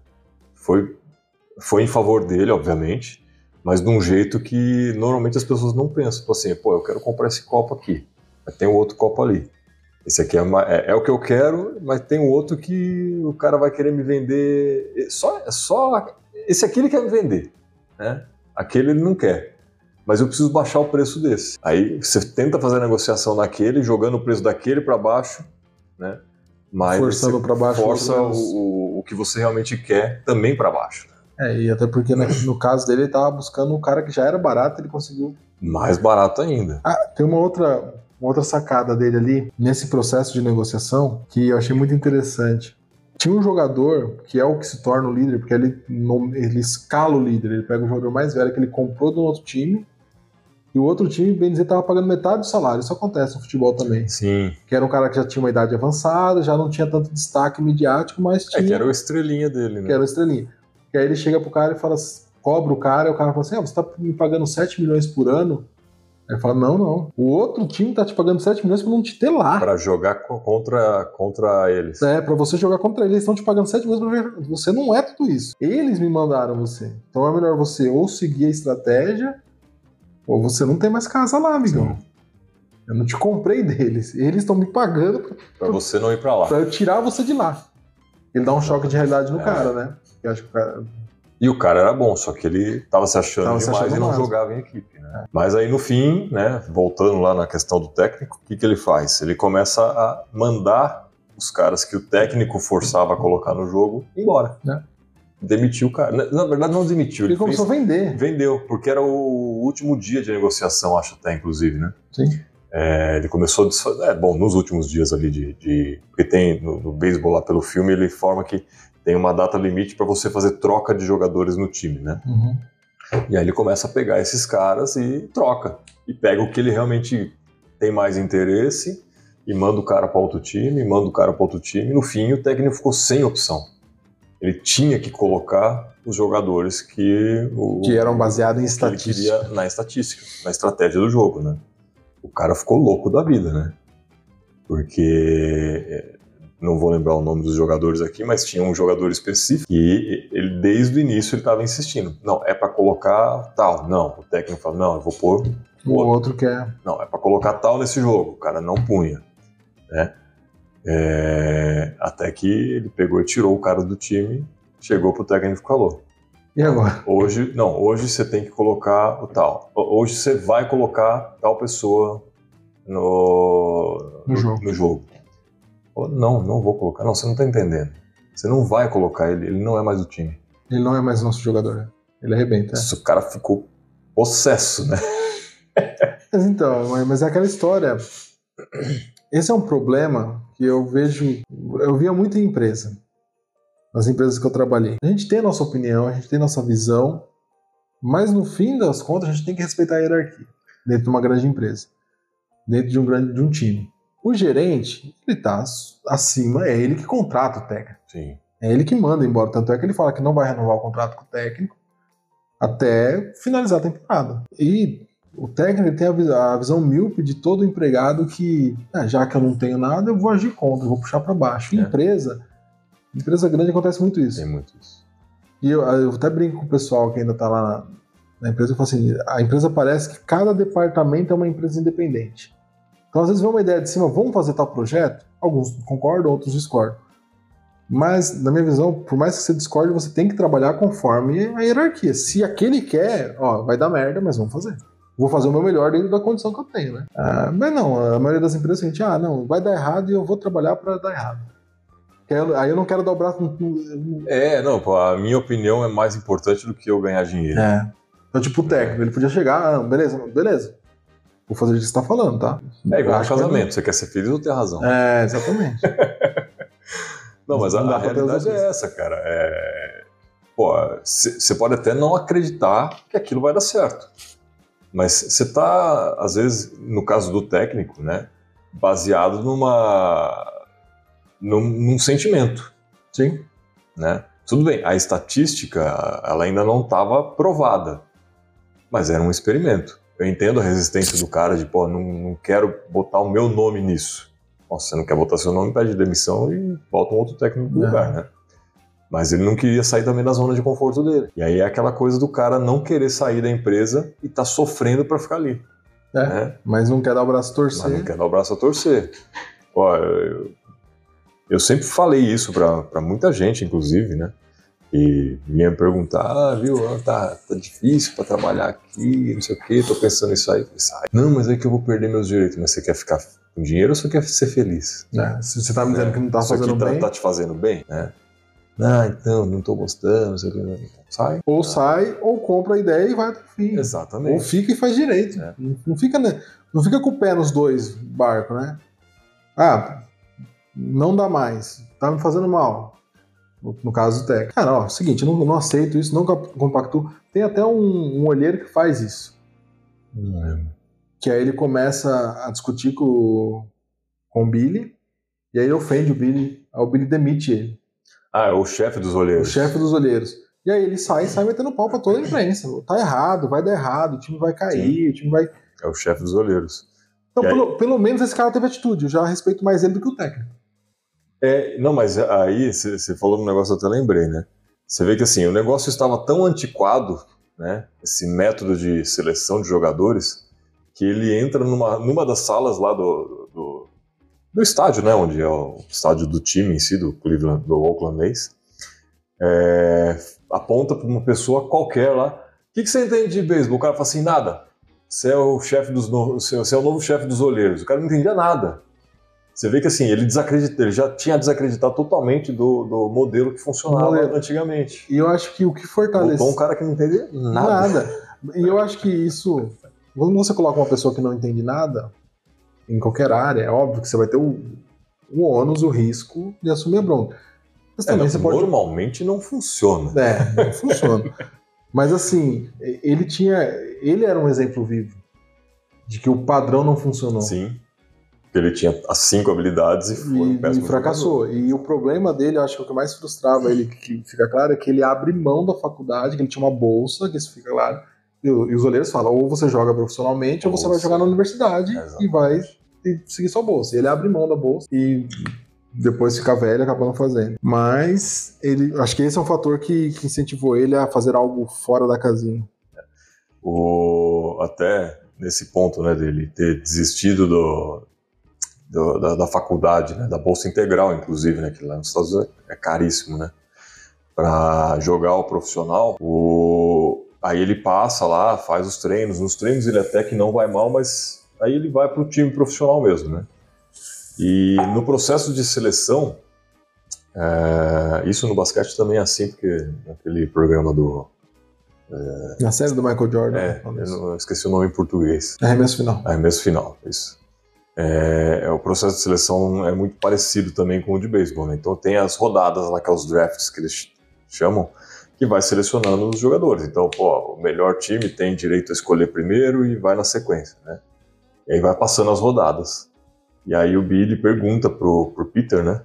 foi, foi em favor dele, obviamente, mas de um jeito que normalmente as pessoas não pensam. Tipo assim, pô, eu quero comprar esse copo aqui, mas tem um outro copo ali. Esse aqui é, uma- é- é o que eu quero, mas tem um outro que o cara vai querer me vender. Só, só esse aqui ele quer me vender, né? Aquele ele não quer. Mas eu preciso baixar o preço desse. Aí você tenta fazer a negociação naquele, jogando o preço daquele para baixo, né? Mas
Forçando pra baixo
força o, o, o que você realmente quer também para baixo.
É, e até porque né, no caso dele ele tava buscando um cara que já era barato, ele conseguiu.
Mais barato ainda.
Ah, tem uma outra, uma outra sacada dele ali, nesse processo de negociação, que eu achei muito interessante. Tinha um jogador que é o que se torna o líder, porque ele, ele escala o líder, ele pega o jogador mais velho que ele comprou do outro time, e o outro time, bem dizer, tava pagando metade do salário. Isso acontece no futebol também.
Sim.
Que era um cara que já tinha uma idade avançada, já não tinha tanto destaque midiático, mas
É
tinha.
que era o estrelinha dele, né?
que era o estrelinha. E aí ele chega pro cara e fala, cobra o cara, e o cara fala assim: ah, você tá me pagando 7 milhões por ano? Aí ele fala: não, não. O outro time tá te pagando 7 milhões pra não te ter lá.
Para jogar co- contra, contra eles.
É, pra você jogar contra eles. Eles estão te pagando 7 milhões pra ver. Você não é tudo isso. Eles me mandaram você. Então é melhor você ou seguir a estratégia, ou você não tem mais casa lá, amigão. Eu não te comprei deles. Eles estão me pagando pra,
Para você não ir para lá.
pra eu tirar você de lá. Ele dá um choque de realidade no
É.
cara, né? Eu acho que o cara.
E o cara era bom, só que ele tava se achando
Tava se
demais
achando
e não
máximo.
jogava em equipe. Né? Mas aí no fim, né, voltando lá na questão do técnico, o que, que ele faz? Ele começa a mandar os caras que o técnico forçava a colocar no jogo embora.
É.
Demitiu o cara. Na, na verdade, não demitiu.
Ele
Ele, fez,
começou a vender.
vendeu, porque era o último dia de negociação, acho até, inclusive, né?
Sim.
É, ele começou a. É, bom, nos últimos dias ali de. de- porque tem no, no beisebol lá pelo filme, ele informa que tem uma data limite para você fazer troca de jogadores no time, né?
Uhum.
E aí ele começa a pegar esses caras e troca. E pega o que ele realmente tem mais interesse e manda o cara para outro time, manda o cara para outro time. No fim, o técnico ficou sem opção. Ele tinha que colocar os jogadores que o,
Que eram baseados em estatística.
queria na estatística, na estratégia do jogo, né? O cara ficou louco da vida, né? Porque é, não vou lembrar o nome dos jogadores aqui, mas tinha um jogador específico e ele desde o início ele estava insistindo. Não, é para colocar tal. Não, o técnico falou, não, eu vou pôr
O outro que é.
não, é para colocar tal nesse jogo. O cara não punha, né? É, até que ele pegou e tirou o cara do time, chegou pro técnico e falou:
E agora?
hoje, não, hoje você tem que colocar o tal. Ho- Hoje você vai colocar tal pessoa no,
No jogo.
no jogo. Não, não vou colocar. Não, você não tá entendendo. Você não vai colocar ele, ele não é mais do time.
Ele não é mais nosso jogador. né? Ele arrebenta.
Isso, O cara ficou possesso, né?
Mas então, mas é aquela história. Esse é um problema que eu vejo. Eu via muito em empresa. Nas empresas que eu trabalhei. A gente tem a nossa opinião, a gente tem a nossa visão, mas no fim das contas a gente tem que respeitar a hierarquia dentro de uma grande empresa, dentro de um grande de um time. O gerente, ele tá acima, é ele que contrata o técnico.
Sim.
É ele que manda embora. Tanto é que ele fala que não vai renovar o contrato com o técnico até finalizar a temporada. E o técnico tem a, vis- a visão míope de todo empregado que, ah, já que eu não tenho nada, eu vou agir contra, eu vou puxar para baixo.
É.
empresa, empresa grande acontece muito isso.
Tem muito isso.
E eu, eu até brinco com o pessoal que ainda tá lá na, na empresa, eu falo assim, a empresa parece que cada departamento é uma empresa independente. Então, às vezes, vem uma ideia de cima, vamos fazer tal projeto? Alguns concordam, outros discordam. Mas, na minha visão, por mais que você discorde, você tem que trabalhar conforme a hierarquia. Se aquele quer, ó, vai dar merda, mas vamos fazer. Vou fazer o meu melhor dentro da condição que eu tenho, né? Ah, mas não, a maioria das empresas o seguinte, ah, não, vai dar errado e eu vou trabalhar para dar errado. Que aí eu- não quero dar o braço no,
É, não, a minha opinião é mais importante do que eu ganhar dinheiro.
É. Então, tipo, o técnico, ele podia chegar, ah, beleza, beleza. Vou fazer o que você tá falando, tá?
É igual um
acho que
casamento, você quer ser feliz ou ter razão?
É, exatamente.
Não, mas a,
Não
a
os
realidade é essa, cara. É... Pô, você pode até não acreditar que aquilo vai dar certo. Mas você tá, às vezes, no caso do técnico, né, baseado numa. Num, num sentimento,
Sim.
né? Tudo bem, a estatística, ela ainda não estava provada, mas era um experimento. Eu entendo a resistência do cara de, pô, não, não quero botar o meu nome nisso. Nossa, você não quer botar seu nome, pede demissão e bota um outro técnico no lugar, né? Mas ele não queria sair também da zona de conforto dele. E aí é aquela coisa do cara não querer sair da empresa e tá sofrendo para ficar ali.
É.
Né?
Mas não quer dar o braço a
Mas não
torcer.
quer dar o braço a torcer. Ó, eu, eu sempre falei isso para muita gente, inclusive, né? E vinha me perguntar, ah, viu, ah, tá, tá difícil para trabalhar aqui, não sei o quê, tô pensando nisso aí. "Sai." não, mas é que eu vou perder meus direitos. Mas você quer ficar com dinheiro ou você quer ser feliz?
É, se você tá me dizendo que não tá
Isso aqui
fazendo
tá,
bem,
tá te fazendo bem, né? Ah, então, não tô gostando, não sei o que. Então, sai.
ou sai, ou compra a ideia e vai até o fim. Ou
Exatamente.
fica e faz direito.
É.
Não, não fica, né, não fica com o pé nos dois barcos, né? Ah, não dá mais. Tá me fazendo mal. No, caso do técnico. Cara, ó, seguinte, não, não aceito isso, não compa- compactuo. Tem até um, um olheiro que faz isso. Que aí ele começa a discutir com, com o Billy, e aí ele ofende o Billy, aí o Billy demite ele,
Ah, é o chefe dos
o
olheiros.
chefe dos olheiros. E aí ele sai, sai metendo pau pra toda a imprensa. Tá errado, vai dar errado, o time vai cair, o time vai.
É o chefe dos olheiros.
Então, pelo, pelo menos esse cara teve atitude. Eu já respeito mais ele do que o técnico.
É, não, mas aí você falou um negócio, eu até lembrei, né? Você vê que assim, o negócio estava tão antiquado, né? Esse método de seleção de jogadores, que ele entra numa, numa das salas lá do, do, do estádio, né? Onde é o estádio do time em si, do Cleveland, do Oakland A's. É, aponta para uma pessoa qualquer lá. O que, que você entende de beisebol? O cara fala assim, nada. Você é o chefe dos no- você é o novo chefe dos olheiros. O cara não entendia nada. Você vê que assim, ele desacredita, ele já tinha desacreditado totalmente do, do modelo que funcionava
Modelo.
antigamente.
E eu acho que o que fortalece.
Botou um cara que não entendia nada.
Nada. E eu acho que isso. Quando você coloca uma pessoa que não entende nada, em qualquer área, é óbvio que você vai ter o, o ônus, o risco de assumir a bronca. Mas
É,
também
não,
você pode.
Normalmente não funciona.
É, não funciona. Mas assim, ele tinha. Ele era um exemplo vivo de que o padrão não funcionou.
Sim. Ele tinha as cinco habilidades e foi um
E, e
péssimo
fracassou. E o problema dele, eu acho que o que mais frustrava ele, que fica claro, é que ele abre mão da faculdade, que ele tinha uma bolsa, que isso fica claro. E, e os olheiros falam, ou você joga profissionalmente, ou
Ou
você vai jogar na universidade
Exatamente.
e vai e seguir sua bolsa. E ele abre mão da bolsa e depois fica velho e acaba não fazendo. Mas ele, acho que esse é um fator que, que incentivou ele a fazer algo fora da casinha.
O, até nesse ponto, né, dele ter desistido do, do- da, da faculdade, né, da bolsa integral, inclusive, né, que lá nos Estados Unidos é caríssimo, né, para jogar o profissional. O, aí ele passa lá, faz os treinos. Nos treinos ele até que não vai mal, mas aí ele vai para o time profissional mesmo, né. E no processo de seleção, é, isso no basquete também é assim, porque naquele programa do
Na série do Michael Jordan.
é, eu não- eu esqueci o nome em português.
Arremesso final.
Arremesso final, isso. É, é, o processo de seleção é muito parecido também com o de beisebol, né? Então tem as rodadas lá, que é os drafts que eles ch- chamam, que vai selecionando os jogadores. Então, pô, o melhor time tem direito a escolher primeiro e vai na sequência, né? E aí vai passando as rodadas. E aí o Billy pergunta pro, pro Peter, né?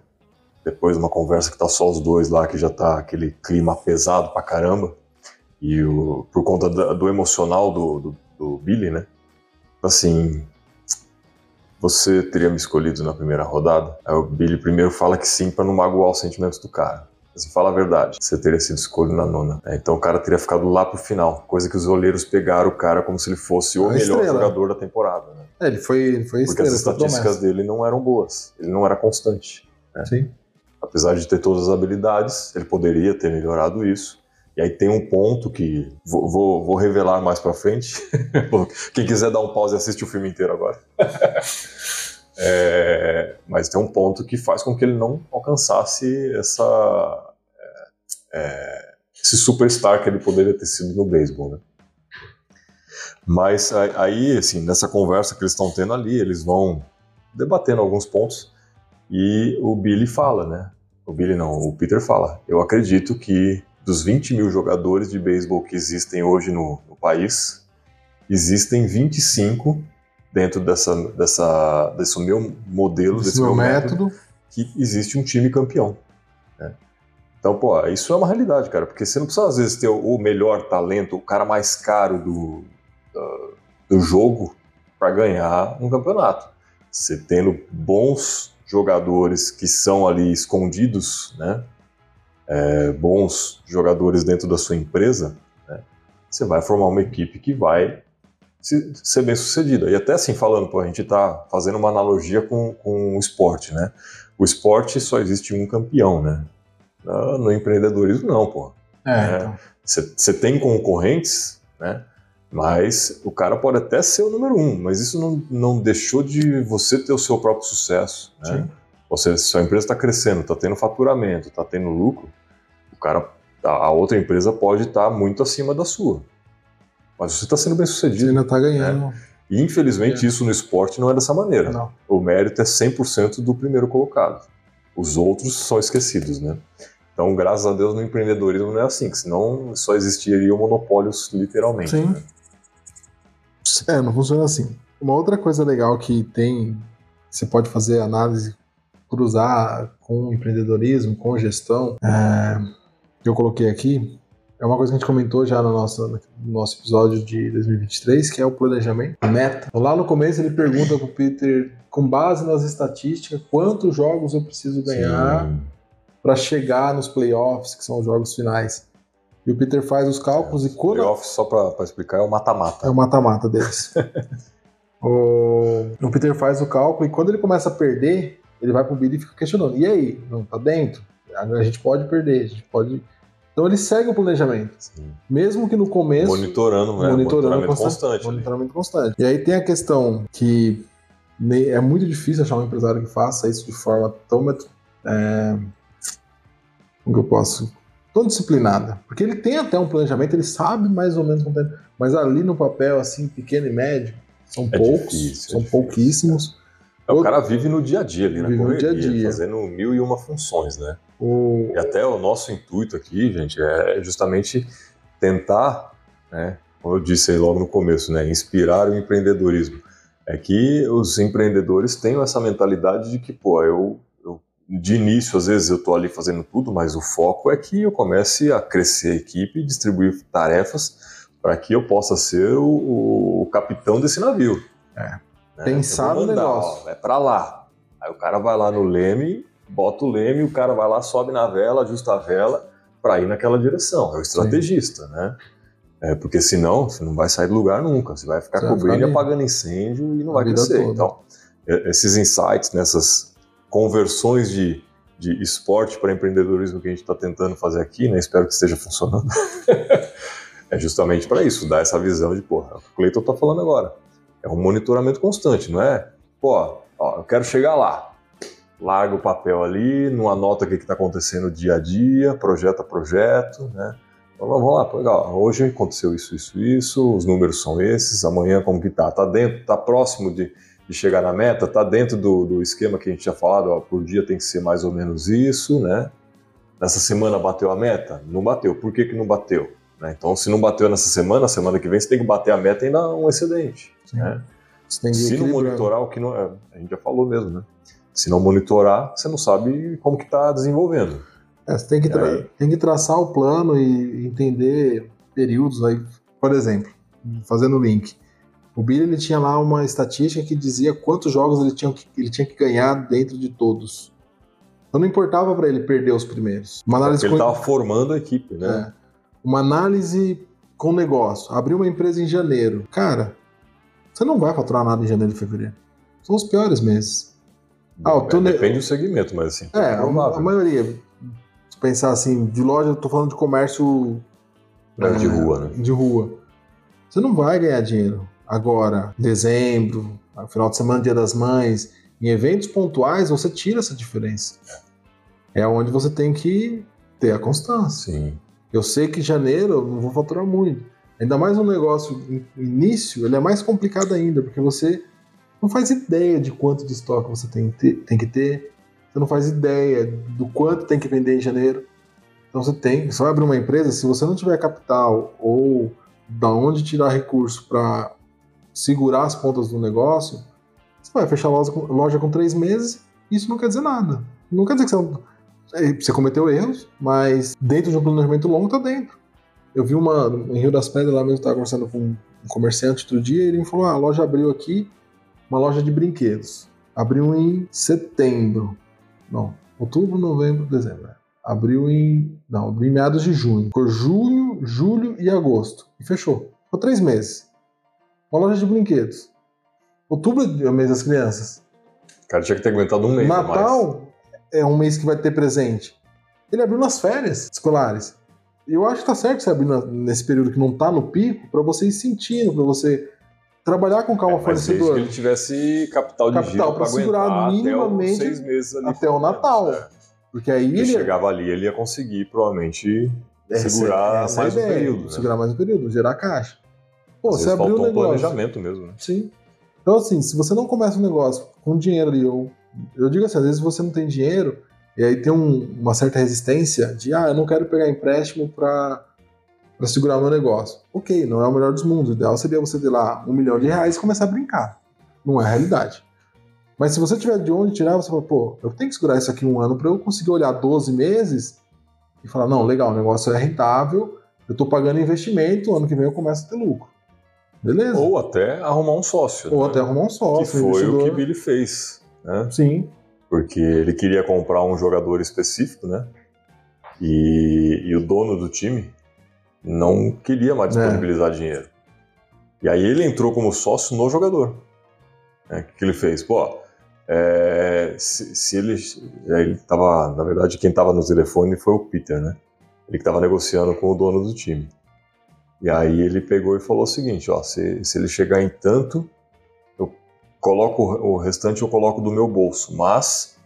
Depois de uma conversa que tá só os dois lá, que já tá aquele clima pesado pra caramba. E o, por conta da- do emocional do, do, do Billy, né? Assim, você teria me escolhido na primeira rodada? Aí o Billy primeiro fala que sim pra não magoar os sentimentos do cara. Assim, fala a verdade, você teria sido escolhido na nona. É, então o cara teria ficado lá pro final, coisa que os olheiros pegaram o cara como se ele fosse o
A
melhor
estrela.
jogador da temporada, né?
É, ele foi, ele foi
Porque
estrela,
as estatísticas dele não eram boas, ele não era constante
Sim.
apesar de ter todas as habilidades, ele poderia ter melhorado isso. E aí tem um ponto que vou, vou- vou revelar mais pra frente. Quem quiser dar um pause assiste o filme inteiro agora. É, mas tem um ponto que faz com que ele não alcançasse essa é, é, esse superstar que ele poderia ter sido no beisebol, né? Mas aí, assim, nessa conversa que eles estão tendo ali, eles vão debatendo alguns pontos e o Billy fala, né? O Billy não, o Peter fala. Eu acredito que dos 20 mil jogadores de beisebol que existem hoje no, no país, existem 25 dentro dessa, dessa, desse meu modelo,
Esse
desse
meu
método,
método.
que existe um time campeão. né? Então, pô, isso é uma realidade, cara, porque você não precisa às vezes ter o melhor talento, o cara mais caro do, do jogo para ganhar um campeonato. Você tendo bons jogadores que são ali escondidos, né? É, bons jogadores dentro da sua empresa, né? você vai formar uma equipe que vai se- ser bem sucedida. E até assim, falando, pô, a gente está fazendo uma analogia com, com o esporte, né? O esporte só existe um campeão, né? No, empreendedorismo, não, pô.
É,
É.
então.
Você tem concorrentes, né? Mas o cara pode até ser o número um, mas isso não, não deixou de você ter o seu próprio sucesso, né? Você, se a empresa está crescendo, está tendo faturamento, está tendo lucro, cara, a, outra empresa pode estar muito acima da sua. Mas você está sendo bem
Você
sucedido.
ainda tá ganhando.
E infelizmente isso no esporte não é dessa maneira.
Não.
O mérito é 100% do primeiro colocado. Os outros são esquecidos, né? Então, graças a Deus, no empreendedorismo não é assim, senão só existiria monopólios literalmente.
Sim.
né?
É, não funciona assim. Uma outra coisa legal que tem, você pode fazer análise, cruzar com empreendedorismo, com gestão, é, que eu coloquei aqui, é uma coisa que a gente comentou já no nosso, no nosso episódio de 2023, que é o planejamento, a meta. Lá no começo ele pergunta pro Peter, com base nas estatísticas, quantos jogos eu preciso ganhar para chegar nos playoffs, que são os jogos finais. E o Peter faz os cálculos e quando
Playoff, só para explicar, é o mata-mata.
é o mata-mata deles. o... o Peter faz o cálculo e quando ele começa a perder, ele vai pro Billy e fica questionando. E aí? Não tá dentro? A gente pode perder, a gente pode. Então ele segue o planejamento.
Sim.
Mesmo que no começo.
Monitorando, né?
monitorando
Monitoramento
constante,
constante. ali.
monitoramento constante. E aí tem a questão que é muito difícil achar um empresário que faça isso de forma tão. É, como que eu posso. Tão disciplinada. Porque ele tem até um planejamento, ele sabe mais ou menos como tem. Mas ali no papel, assim, pequeno e médio, são
É
poucos,
difícil, é
são
difícil.
pouquíssimos.
É, O cara vive no dia a dia ali, na
Vive no dia a dia.
fazendo mil e uma funções, né?
O,
E até o nosso intuito aqui, gente, é justamente tentar, né, como eu disse aí logo no começo, né, inspirar o empreendedorismo. É que os empreendedores têm essa mentalidade de que, pô, eu, eu de início, às vezes, eu estou ali fazendo tudo, mas o foco é que eu comece a crescer a equipe, distribuir tarefas para que eu possa ser o, o, capitão desse navio.
É. Né? Pensar no negócio.
Ó, é para lá. Aí o cara vai lá no leme, bota o leme, o cara vai lá, sobe na vela, ajusta a vela para ir naquela direção. É o estrategista, Sim. né? É, porque senão você não vai sair do lugar nunca. Você vai ficar você cobrindo e apagando incêndio e não a vai crescer. Toda. Então, esses insights nessas conversões de, de esporte para empreendedorismo que a gente está tentando fazer aqui, né? Espero que esteja funcionando. é justamente para isso, dar essa visão de, porra, o Cleiton está falando agora. É um monitoramento constante, não é? Pô, ó, eu quero chegar lá. Larga o papel ali, não anota o que está acontecendo dia a dia, projeto a projeto, né? Então, vamos lá, legal. Hoje aconteceu isso, isso, isso, os números são esses, amanhã como que tá? Tá dentro, tá próximo de, de chegar na meta, tá dentro do, do esquema que a gente tinha falado, ó, por dia tem que ser mais ou menos isso, né? Nessa semana bateu a meta? Não bateu. Por que, que não bateu? Né? Então, se não bateu nessa semana, semana que vem você tem que bater a meta e ainda um excedente. Né? se não monitorar o que não é, a gente já falou mesmo, né? Se não monitorar, você não sabe como que está desenvolvendo.
É, você tem que, tem que traçar o plano e entender períodos aí. Por exemplo, fazendo o link. O Billy ele tinha lá uma estatística que dizia quantos jogos ele tinha que, ele tinha que ganhar dentro de todos. Então não importava para ele perder os primeiros.
Uma análise Porque ele estava formando a equipe, né?
É. Uma análise com negócio. Abriu uma empresa em janeiro. Cara, você não vai faturar nada em janeiro e fevereiro. São os piores meses.
Ah, é, depende do segmento, mas assim.
É, a, a maioria pensar assim, de loja, eu tô falando de comércio
é, de rua, né?
De rua. Você não vai ganhar dinheiro agora, dezembro, final de semana, dia das mães. Em eventos pontuais, você tira essa diferença. É onde você tem que ter a constância.
Sim.
Eu sei que janeiro eu não vou faturar muito. Ainda mais um negócio início, ele é mais complicado ainda, porque você não faz ideia de quanto de estoque você tem, tem que ter, você não faz ideia do quanto tem que vender em janeiro. Então você tem, você vai abrir uma empresa, se você não tiver capital ou da onde tirar recurso para segurar as pontas do negócio, você vai fechar a loja com, loja com três meses. Isso não quer dizer nada. Não quer dizer que você, é, você cometeu erros, mas dentro de um planejamento longo está dentro. Eu vi uma em Rio das Pedras lá mesmo, estava conversando com um comerciante outro dia, e ele me falou: ah, a loja abriu aqui, uma loja de brinquedos. Abriu em setembro. Não, outubro, novembro, dezembro. Abriu em. Não, abriu em meados de junho. Ficou junho, julho e agosto. E fechou. Ficou três meses. Uma loja de brinquedos. Outubro é o mês das crianças.
O cara tinha que ter aguentado um mês.
Natal é um mês que vai ter presente. Ele abriu nas férias escolares. E eu acho que tá certo você abrir nesse período que não tá no pico, para você ir sentindo, para você trabalhar com calma é, fornecedor.
que ele tivesse capital de capital para segurar minimamente até meses ali
até o Natal. É. Porque aí ele,
ele, chegava ali, ele ia conseguir provavelmente essa, segurar essa mais ideia, um período, né?
segurar mais um período, gerar caixa. Pô,
Às
você abriu um negócio.
planejamento mesmo, né?
Sim. Então assim, se você não começa um negócio com dinheiro ali, ou eu digo assim, às vezes você não tem dinheiro e aí tem um, uma certa resistência de, ah, eu não quero pegar empréstimo para para segurar o meu negócio. Ok, não é o melhor dos mundos. O ideal seria você ter lá um milhão de reais e começar a brincar. Não é a realidade. Mas se você tiver de onde tirar, você fala, pô, eu tenho que segurar isso aqui um ano para eu conseguir olhar 12 meses e falar, não, legal, o negócio é rentável, eu estou pagando investimento, ano que vem eu começo a ter lucro. Beleza.
Ou até arrumar um sócio.
Ou né? até arrumar um sócio.
Que foi o que Billy fez. Né?
Sim.
Porque ele queria comprar um jogador específico, né? E, e o dono do time não queria mais é. disponibilizar é. dinheiro. E aí ele entrou como sócio no jogador. É, o que ele fez? Pô, é, se, se, ele. Ele tava, na verdade, quem estava no telefone foi o Peter, né? Ele que estava negociando com o dono do time. E aí ele pegou e falou o seguinte: ó, se, se ele chegar em tanto, eu coloco o restante, eu coloco do meu bolso, mas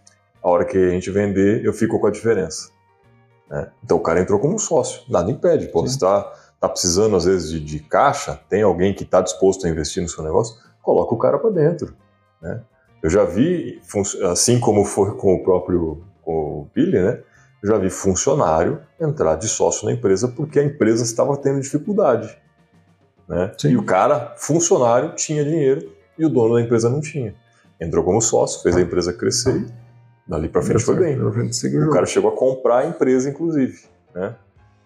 a hora que a gente vender, eu fico com a diferença. Né? Então o cara entrou como sócio, nada impede. Você está tá precisando, às vezes, de, de caixa, tem alguém que está disposto a investir no seu negócio, coloca o cara para dentro. Né? Eu já vi, assim como foi com o próprio com o Billy, né? Já vi funcionário entrar de sócio na empresa porque a empresa estava tendo dificuldade. Né? E o cara, funcionário, tinha dinheiro e o dono da empresa não tinha. Entrou como sócio, fez a empresa crescer dali para frente foi bem. O cara chegou a comprar a empresa, inclusive. Né?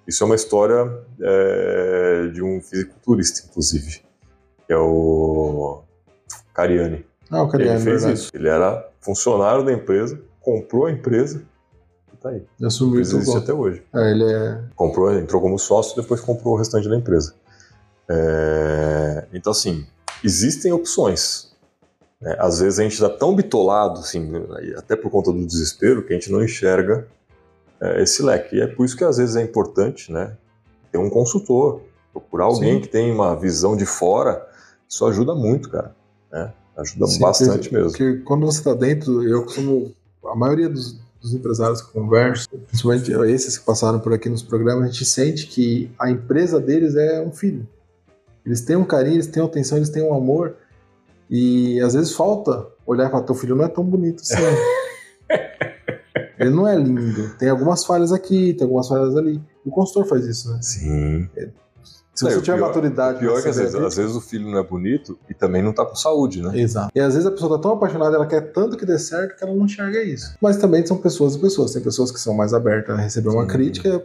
Isso é uma história é, de um fisiculturista, inclusive, que é o Cariani.
Ah, o Cariani,
Ele fez
verdade.
isso. Ele era funcionário da empresa, comprou a empresa tá aí.
Ele assumiu tudo.
existe até hoje.
É, ele é.
Comprou, entrou como sócio, depois comprou o restante da empresa. É, então, assim, existem opções. né? Às vezes a gente está tão bitolado, assim, até por conta do desespero, que a gente não enxerga é, esse leque. E é por isso que às vezes é importante né, ter um consultor, procurar alguém
Sim.
que tem uma visão de fora. Isso ajuda muito, cara. né? Ajuda
Sim,
bastante
porque,
mesmo.
Porque quando você está dentro, eu costumo. A maioria dos, dos empresários que eu converso, principalmente esses que passaram por aqui nos programas, a gente sente que a empresa deles é um filho. Eles têm um carinho, eles têm uma atenção, eles têm um amor. E às vezes falta olhar para teu filho não é tão bonito assim. Ele não é lindo. Tem algumas falhas aqui, tem algumas falhas ali. O consultor faz isso, né?
Sim.
Se você
o
tiver
pior-
maturidade.
Pior é que às vezes, às vezes o filho não é bonito e também não tá com saúde, né?
Exato. E às vezes a pessoa tá tão apaixonada, ela quer tanto que dê certo que ela não enxerga isso. Mas também são pessoas e pessoas. Tem pessoas que são mais abertas a receber uma
Sim.
crítica,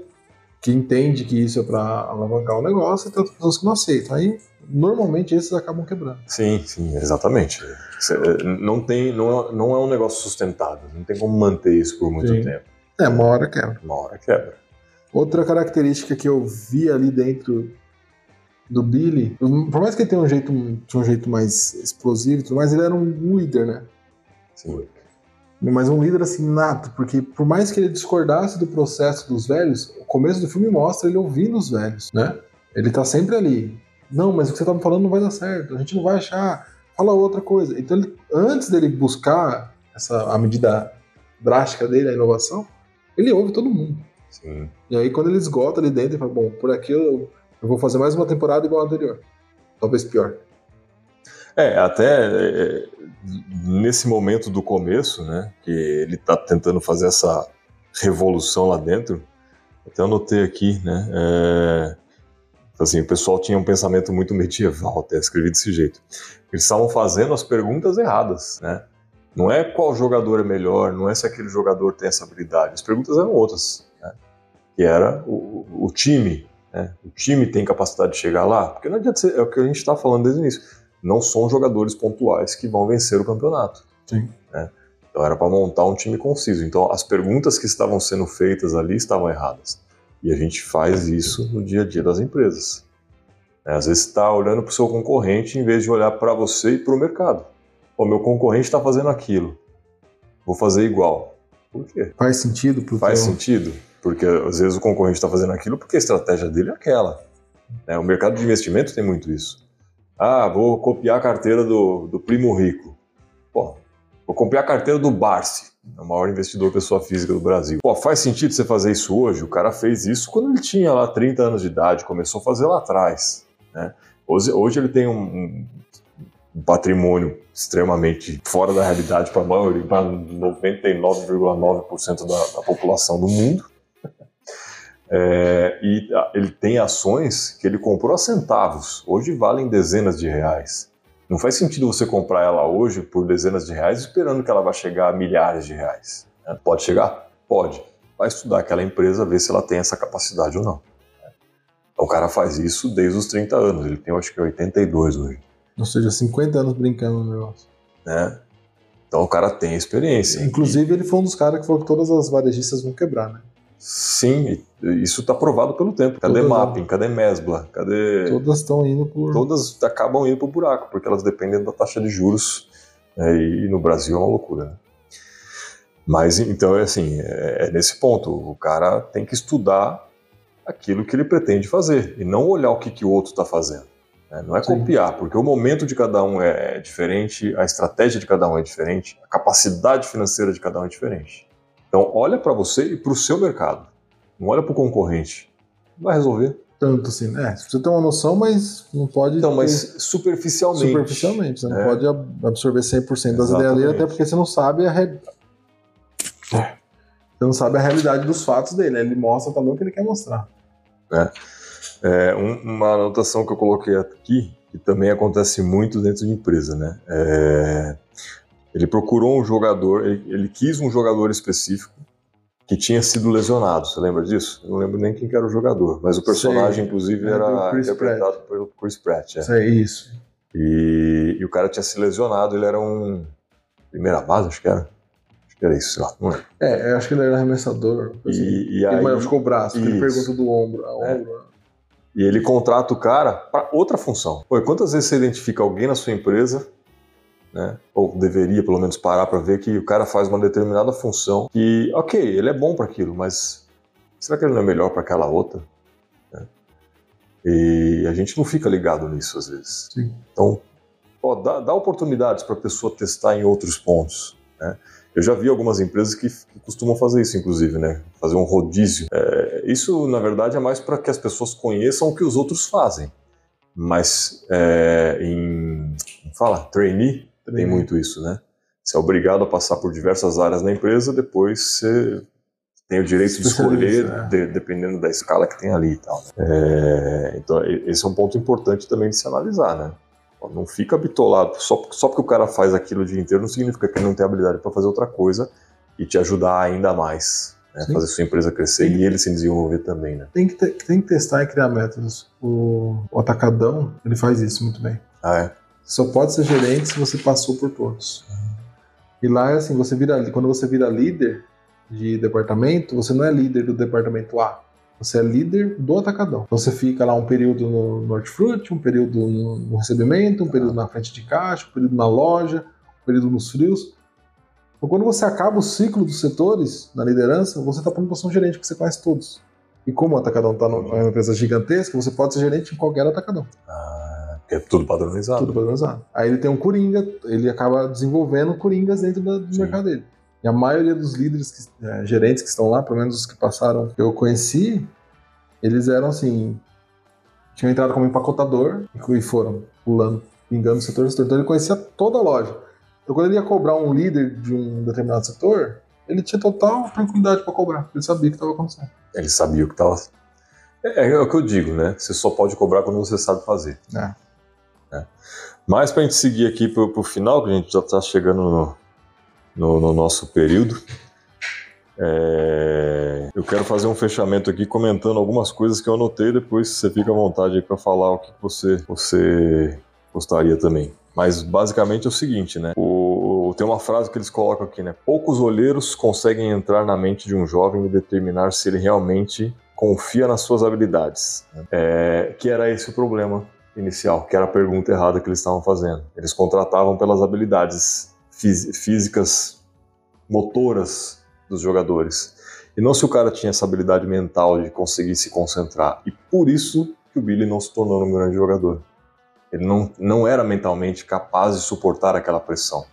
que entende que isso é pra alavancar o negócio, e tem outras pessoas que não aceitam. Aí, normalmente, esses acabam quebrando.
Sim, sim, exatamente. Cê- Não, tem, não, é- não é um negócio sustentável, não tem como manter isso por muito
Sim.
tempo.
É, uma hora quebra.
Uma hora quebra.
Outra característica que eu vi ali dentro do Billy, por mais que ele tenha um jeito, tinha um jeito mais explosivo e tudo mais, ele era um líder, né?
Sim.
Mas um líder assim nato, porque por mais que ele discordasse do processo dos velhos, o começo do filme mostra ele ouvindo os velhos, né? Ele tá sempre ali. Não, mas o que você tá me falando não vai dar certo, a gente não vai achar, fala outra coisa. Então, ele- antes dele buscar essa a medida drástica dele, a inovação, ele ouve todo mundo.
Sim.
E aí quando ele esgota ali dentro, ele fala, bom, por aqui eu, eu vou fazer mais uma temporada igual a anterior. Talvez pior.
É, até é, nesse momento do começo, né, que ele tá tentando fazer essa revolução lá dentro, até anotei aqui, né, é, assim, o pessoal tinha um pensamento muito medieval, até escrevi desse jeito. Eles estavam fazendo as perguntas erradas, né? Não é qual jogador é melhor, não é se aquele jogador tem essa habilidade. As perguntas eram outras, né? Que era o, o time, né? O time tem capacidade de chegar lá? Porque não adianta ser, é o que a gente está falando desde o início. Não são jogadores pontuais que vão vencer o campeonato.
Sim.
Né? Então era para montar um time conciso. Então as perguntas que estavam sendo feitas ali estavam erradas. E a gente faz isso no dia a dia das empresas. É, Às vezes está olhando para o seu concorrente em vez de olhar para você e para o mercado. O meu concorrente está fazendo aquilo. Vou fazer igual. Por quê?
Faz sentido pro
Faz
teu...
sentido? Porque às vezes o concorrente está fazendo aquilo porque a estratégia dele é aquela. né? O mercado de investimento tem muito isso. Ah, vou copiar a carteira do, do primo rico. Pô, vou copiar a carteira do Barsi, é o maior investidor pessoa física do Brasil. Pô, faz sentido você fazer isso hoje? O cara fez isso quando ele tinha lá 30 anos de idade, começou a fazer lá atrás. Né? Hoje, hoje ele tem um, um patrimônio extremamente fora da realidade para a maioria, para 99,9% da, da população do mundo. É, e a- ele tem ações que ele comprou a centavos, hoje valem dezenas de reais. Não faz sentido você comprar ela hoje por dezenas de reais esperando que ela vai chegar a milhares de reais. né? Pode chegar? Pode. Vai estudar aquela empresa, ver se ela tem essa capacidade ou não. o cara faz isso desde os 30 anos, ele tem acho que 82 hoje.
Ou seja, 50 anos brincando no negócio.
Né? Então o cara tem experiência.
Inclusive, ele foi um dos caras que falou que todas as varejistas vão quebrar, né?
Sim, isso está provado pelo tempo. Cadê
Todas-
Mapping? Cadê Mesbla? Cadê.
Todas estão indo por.
Todas acabam indo pro buraco, porque elas dependem da taxa de juros. né, e no Brasil é uma loucura. Né? Mas então é assim, é, é nesse ponto. O cara tem que estudar aquilo que ele pretende fazer e não olhar o que, que o outro está fazendo. né? Não é
Sim.
copiar, porque o momento de cada um é diferente, a estratégia de cada um é diferente, a capacidade financeira de cada um é diferente. Então, olha para você e para o seu mercado. Não olha para o concorrente. Não vai resolver.
Tanto assim, né? Você tem uma noção, mas não pode.
Então,
ter-
mas superficialmente.
Superficialmente, você não
É.
pode ab- absorver 100% das ideias dele, até porque você não sabe a re... Você não sabe a realidade dos fatos dele. Ele mostra também o que ele quer mostrar.
É, um- uma anotação que eu coloquei aqui, que também acontece muito dentro de empresa, né? É... Ele procurou um jogador, ele, ele, quis um jogador específico que tinha sido lesionado. Você lembra disso? Eu não lembro nem quem era o jogador, mas o personagem, Sei, inclusive, era interpretado Pratt. pelo Chris Pratt.
É. Sei, isso.
E, e, o cara tinha se lesionado, ele era um. Primeira base, acho que era. Acho que era isso, sei lá. Não
é. É, eu acho que ele era arremessador.
E, assim. e aí,
ele machucou o braço, ele pergunta do ombro. A é. ombro.
E ele contrata o cara para outra função. Pô, quantas vezes você identifica alguém na sua empresa, né? Ou deveria pelo menos parar para ver que o cara faz uma determinada função que, ok, ele é bom para aquilo, mas será que ele não é melhor para aquela outra? Né? E a gente não fica ligado nisso às vezes.
Sim.
Então, ó, dá, dá oportunidades para a pessoa testar em outros pontos. Né? Eu já vi algumas empresas que, que, costumam fazer isso, inclusive, né? Fazer um rodízio. É, isso, na verdade, é mais para que as pessoas conheçam o que os outros fazem. Mas é, em. Fala, trainee, tem muito isso, né? Você é obrigado a passar por diversas áreas na empresa, depois você tem o direito de escolher, é. de, dependendo da escala que tem ali e tal. É, então, esse é um ponto importante também de se analisar, né? Não fica bitolado. Só, só porque o cara faz aquilo o dia inteiro não significa que ele não tem habilidade para fazer outra coisa e te ajudar ainda mais. Né? Fazer sua empresa crescer tem, e ele se desenvolver também. Né?
Tem, que ter, tem que testar e criar métodos. O, o Atacadão, ele faz isso muito bem.
Ah, é?
Só pode ser gerente se você passou por todos. E lá é assim, você vira, quando você vira líder de departamento, você não é líder do departamento A. Você é líder do atacadão. Você fica lá um período no, hortifruti, um período no, recebimento, um período na frente de caixa, um período na loja, um período nos frios. Então quando você acaba o ciclo dos setores na liderança, você está para uma posição gerente, porque você conhece todos. E como o atacadão está numa empresa gigantesca, você pode ser gerente em qualquer atacadão.
Ah, é tudo padronizado.
Tudo padronizado. Aí ele tem um coringa, ele acaba desenvolvendo coringas dentro do Sim. mercado dele. E a maioria dos líderes, que, é, gerentes que estão lá, pelo menos os que passaram, que eu conheci, eles eram assim. Tinham entrado como empacotador e foram pulando, pingando o setor setor. Então ele conhecia toda a loja. Então quando ele ia cobrar um líder de um determinado setor, ele tinha total tranquilidade para cobrar. Ele sabia o que estava acontecendo.
Ele sabia o que estava. É, é, o que eu digo, né? Você só pode cobrar quando você sabe fazer.
É.
é. Mas para a gente seguir aqui para o final, que a gente já está chegando no, no, no nosso período. É, eu quero fazer um fechamento aqui comentando algumas coisas que eu anotei, depois você fica à vontade para falar o que você, você gostaria também. Mas basicamente é o seguinte, né? O, tem uma frase que eles colocam aqui, né? Poucos olheiros conseguem entrar na mente de um jovem e determinar se ele realmente confia nas suas habilidades. Né? É, que era esse o problema inicial, que era a pergunta errada que eles estavam fazendo. Eles contratavam pelas habilidades físicas motoras dos jogadores. E não se o cara tinha essa habilidade mental de conseguir se concentrar. E por isso que o Billy não se tornou um grande jogador. Ele não, não era mentalmente capaz de suportar aquela pressão.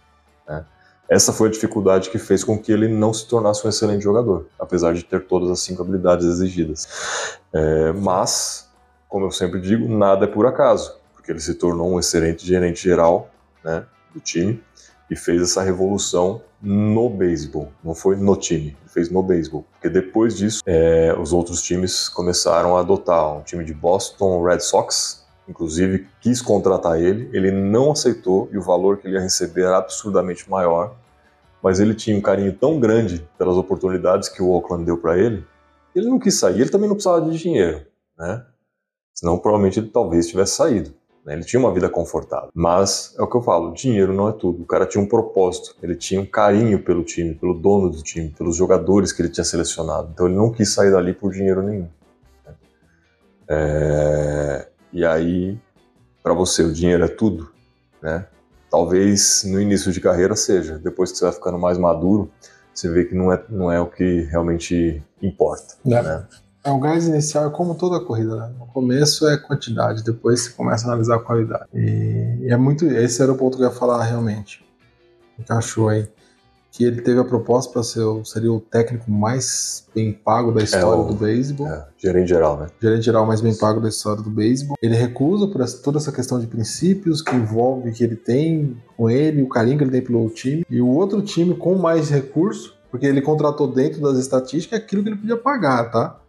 Né? Essa foi a dificuldade que fez com que ele não se tornasse um excelente jogador, apesar de ter todas as cinco habilidades exigidas. É, mas, como eu sempre digo, nada é por acaso, porque ele se tornou um excelente gerente geral né, do time e fez essa revolução no beisebol, não foi no time, fez no beisebol. Porque depois disso, é, os outros times começaram a adotar. Um time de Boston Red Sox, inclusive quis contratar ele, ele não aceitou e o valor que ele ia receber era absurdamente maior, mas ele tinha um carinho tão grande pelas oportunidades que o Oakland deu para ele, ele não quis sair, ele também não precisava de dinheiro, né? Senão provavelmente ele talvez tivesse saído. Né? Ele tinha uma vida confortável. Mas é o que eu falo: dinheiro não é tudo. O cara tinha um propósito, ele tinha um carinho pelo time, pelo dono do time, pelos jogadores que ele tinha selecionado. Então ele não quis sair dali por dinheiro nenhum. Né? É... E aí, para você, o dinheiro é tudo, né? Talvez no início de carreira seja, depois que você vai ficando mais maduro, você vê que não é, não é o que realmente importa. É. Né?
É, o gás inicial é como toda corrida, né? No começo é quantidade, depois você começa a analisar a qualidade. E, é muito. Esse era o ponto que eu ia falar realmente. Encaixou aí. Que ele teve a proposta para ser seria o técnico mais bem pago da história é o, do beisebol. É,
gerente geral, né?
Gerente geral mais bem pago da história do beisebol. Ele recusa por essa, toda essa questão de princípios que envolve que ele tem com ele, o carinho que ele tem pelo time. E o outro time com mais recurso, porque ele contratou dentro das estatísticas aquilo que ele podia pagar, tá?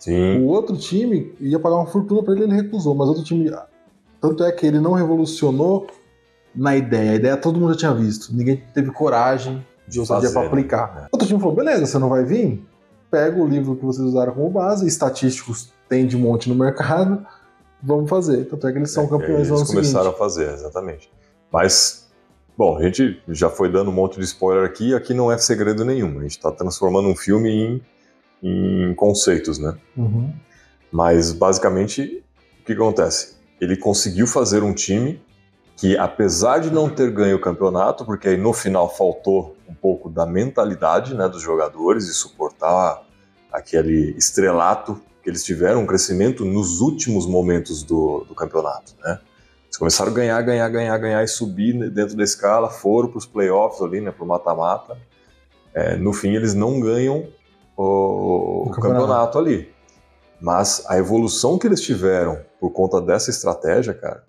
Sim.
O outro time ia pagar uma fortuna para ele, ele recusou, mas outro time Tanto é que ele não revolucionou na ideia. A ideia todo mundo já tinha visto. Ninguém teve coragem de ousadia para aplicar. É. Outro time falou: beleza, você não vai vir? Pega o livro que vocês usaram como base, estatísticos tem de monte no mercado, vamos fazer. Tanto é que eles são é, campeões no ano
Eles começaram a fazer, exatamente. Mas, bom, a gente já foi dando um monte de spoiler aqui, aqui não é segredo nenhum. A gente está transformando um filme em, em conceitos, né?
Uhum.
Mas, basicamente, o que acontece? Ele conseguiu fazer um time que, apesar de não ter ganho o campeonato, porque aí no final faltou um pouco da mentalidade né, dos jogadores e suportar aquele estrelato que eles tiveram, um crescimento nos últimos momentos do, do campeonato. Né? Eles começaram a ganhar, ganhar, ganhar, ganhar e subir dentro da escala, foram para os playoffs ali, né, para o mata-mata. É, no fim, eles não ganham o, o campeonato. campeonato ali. Mas a evolução que eles tiveram por conta dessa estratégia, cara,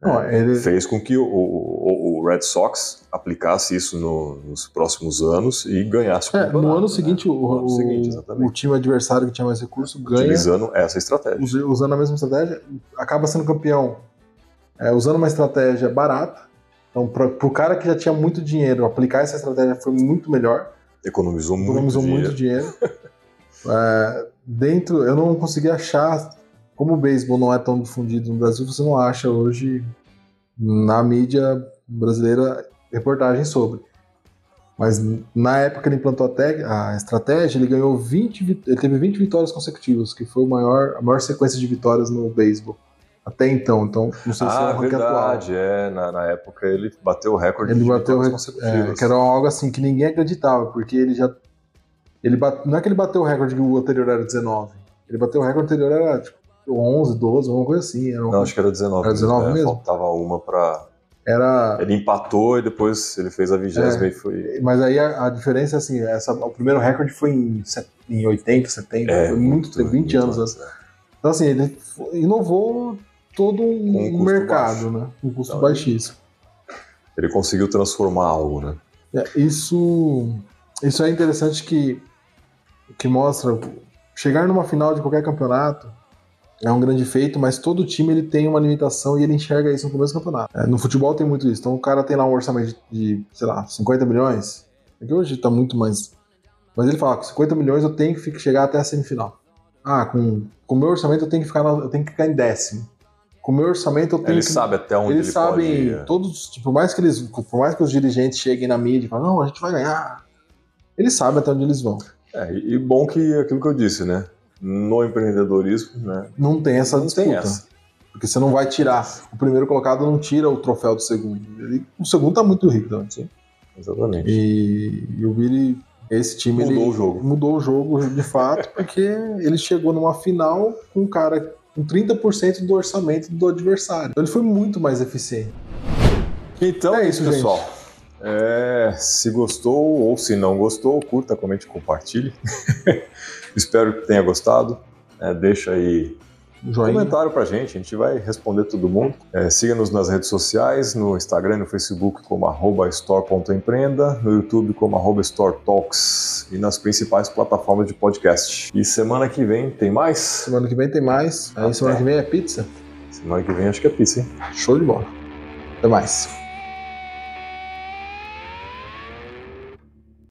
não, é, ele... fez com que o, o, o, Red Sox aplicasse isso no, nos próximos anos e ganhasse
o é, No ano né? seguinte, o, no ano seguinte, o, time adversário que tinha mais recurso ganha.
Utilizando essa estratégia.
Usando a mesma estratégia, acaba sendo campeão é, usando uma estratégia barata. Então, para o cara que já tinha muito dinheiro, aplicar essa estratégia foi muito melhor.
Economizou,
Economizou muito dinheiro. Muito dinheiro. é, dentro, eu não consegui achar como o beisebol não é tão difundido no Brasil, você não acha hoje na mídia brasileira reportagem sobre. Mas na época ele implantou a, a estratégia, ele ganhou 20, ele teve 20 vitórias consecutivas, que foi o maior, a maior sequência de vitórias no beisebol até então. Então,
não sei se ah, é o verdade, atual. é. Na, na, época ele bateu o recorde
ele de bateu consecutivas. É, que era algo assim que ninguém acreditava, porque ele já ele bate, não é que ele bateu o recorde que o anterior era 19. Ele bateu o recorde anterior era tipo 11, 12, alguma coisa assim.
Era Não, acho que era 19.
Era 19 mesmo? Né? mesmo?
Faltava uma pra.
Era...
Ele empatou e depois ele fez a vigésima é, e foi.
Mas aí a, a, diferença, assim, essa, o primeiro recorde foi em, em 80, 70, é, foi muito, muito 20 muito anos. É. Então, assim, ele inovou todo um, um mercado, baixo. né? Um custo então, baixíssimo.
Ele conseguiu transformar algo, né?
É, isso, isso é interessante que, que mostra chegar numa final de qualquer campeonato é um grande feito, mas todo time ele tem uma limitação e ele enxerga isso no começo do campeonato. É, no futebol tem muito isso. Então o cara tem lá um orçamento de, sei lá, 50 milhões. É que hoje tá muito mais. Mas ele fala, com 50 milhões eu tenho que chegar até a semifinal. Ah, com o meu orçamento eu tenho que ficar, na, eu tenho que ficar em décimo. Com o meu orçamento eu tenho
ele
que.
sabe até onde
eles ele sabem, pode todos, tipo, por mais que eles, por mais que os dirigentes cheguem na mídia e falem, não, a gente vai ganhar. Eles sabem até onde eles vão.
É, e bom que aquilo que eu disse, né? no empreendedorismo, né?
Não tem essa não disputa. Tem essa. Porque você não vai tirar. O primeiro colocado não tira o troféu do segundo. Ele, o segundo tá muito rico também. Sim.
Exatamente.
E, e o Billy, esse time.
Mudou o jogo.
Mudou o jogo de fato, porque ele chegou numa final com um cara com 30% do orçamento do adversário. Então ele foi muito mais eficiente.
Então é isso, pessoal. É, se gostou ou se não gostou, curta, comente, compartilhe. Espero que tenha gostado. É, deixa aí um comentário pra gente, a gente vai responder todo mundo. É, Siga-nos nas redes sociais, no Instagram e no Facebook como store.empreenda, no YouTube como arroba storetalks e nas principais plataformas de podcast. E semana que vem tem mais?
Semana que vem tem mais. Aí semana que vem é pizza?
Semana que vem acho que é pizza, hein?
Show de bola. Até mais.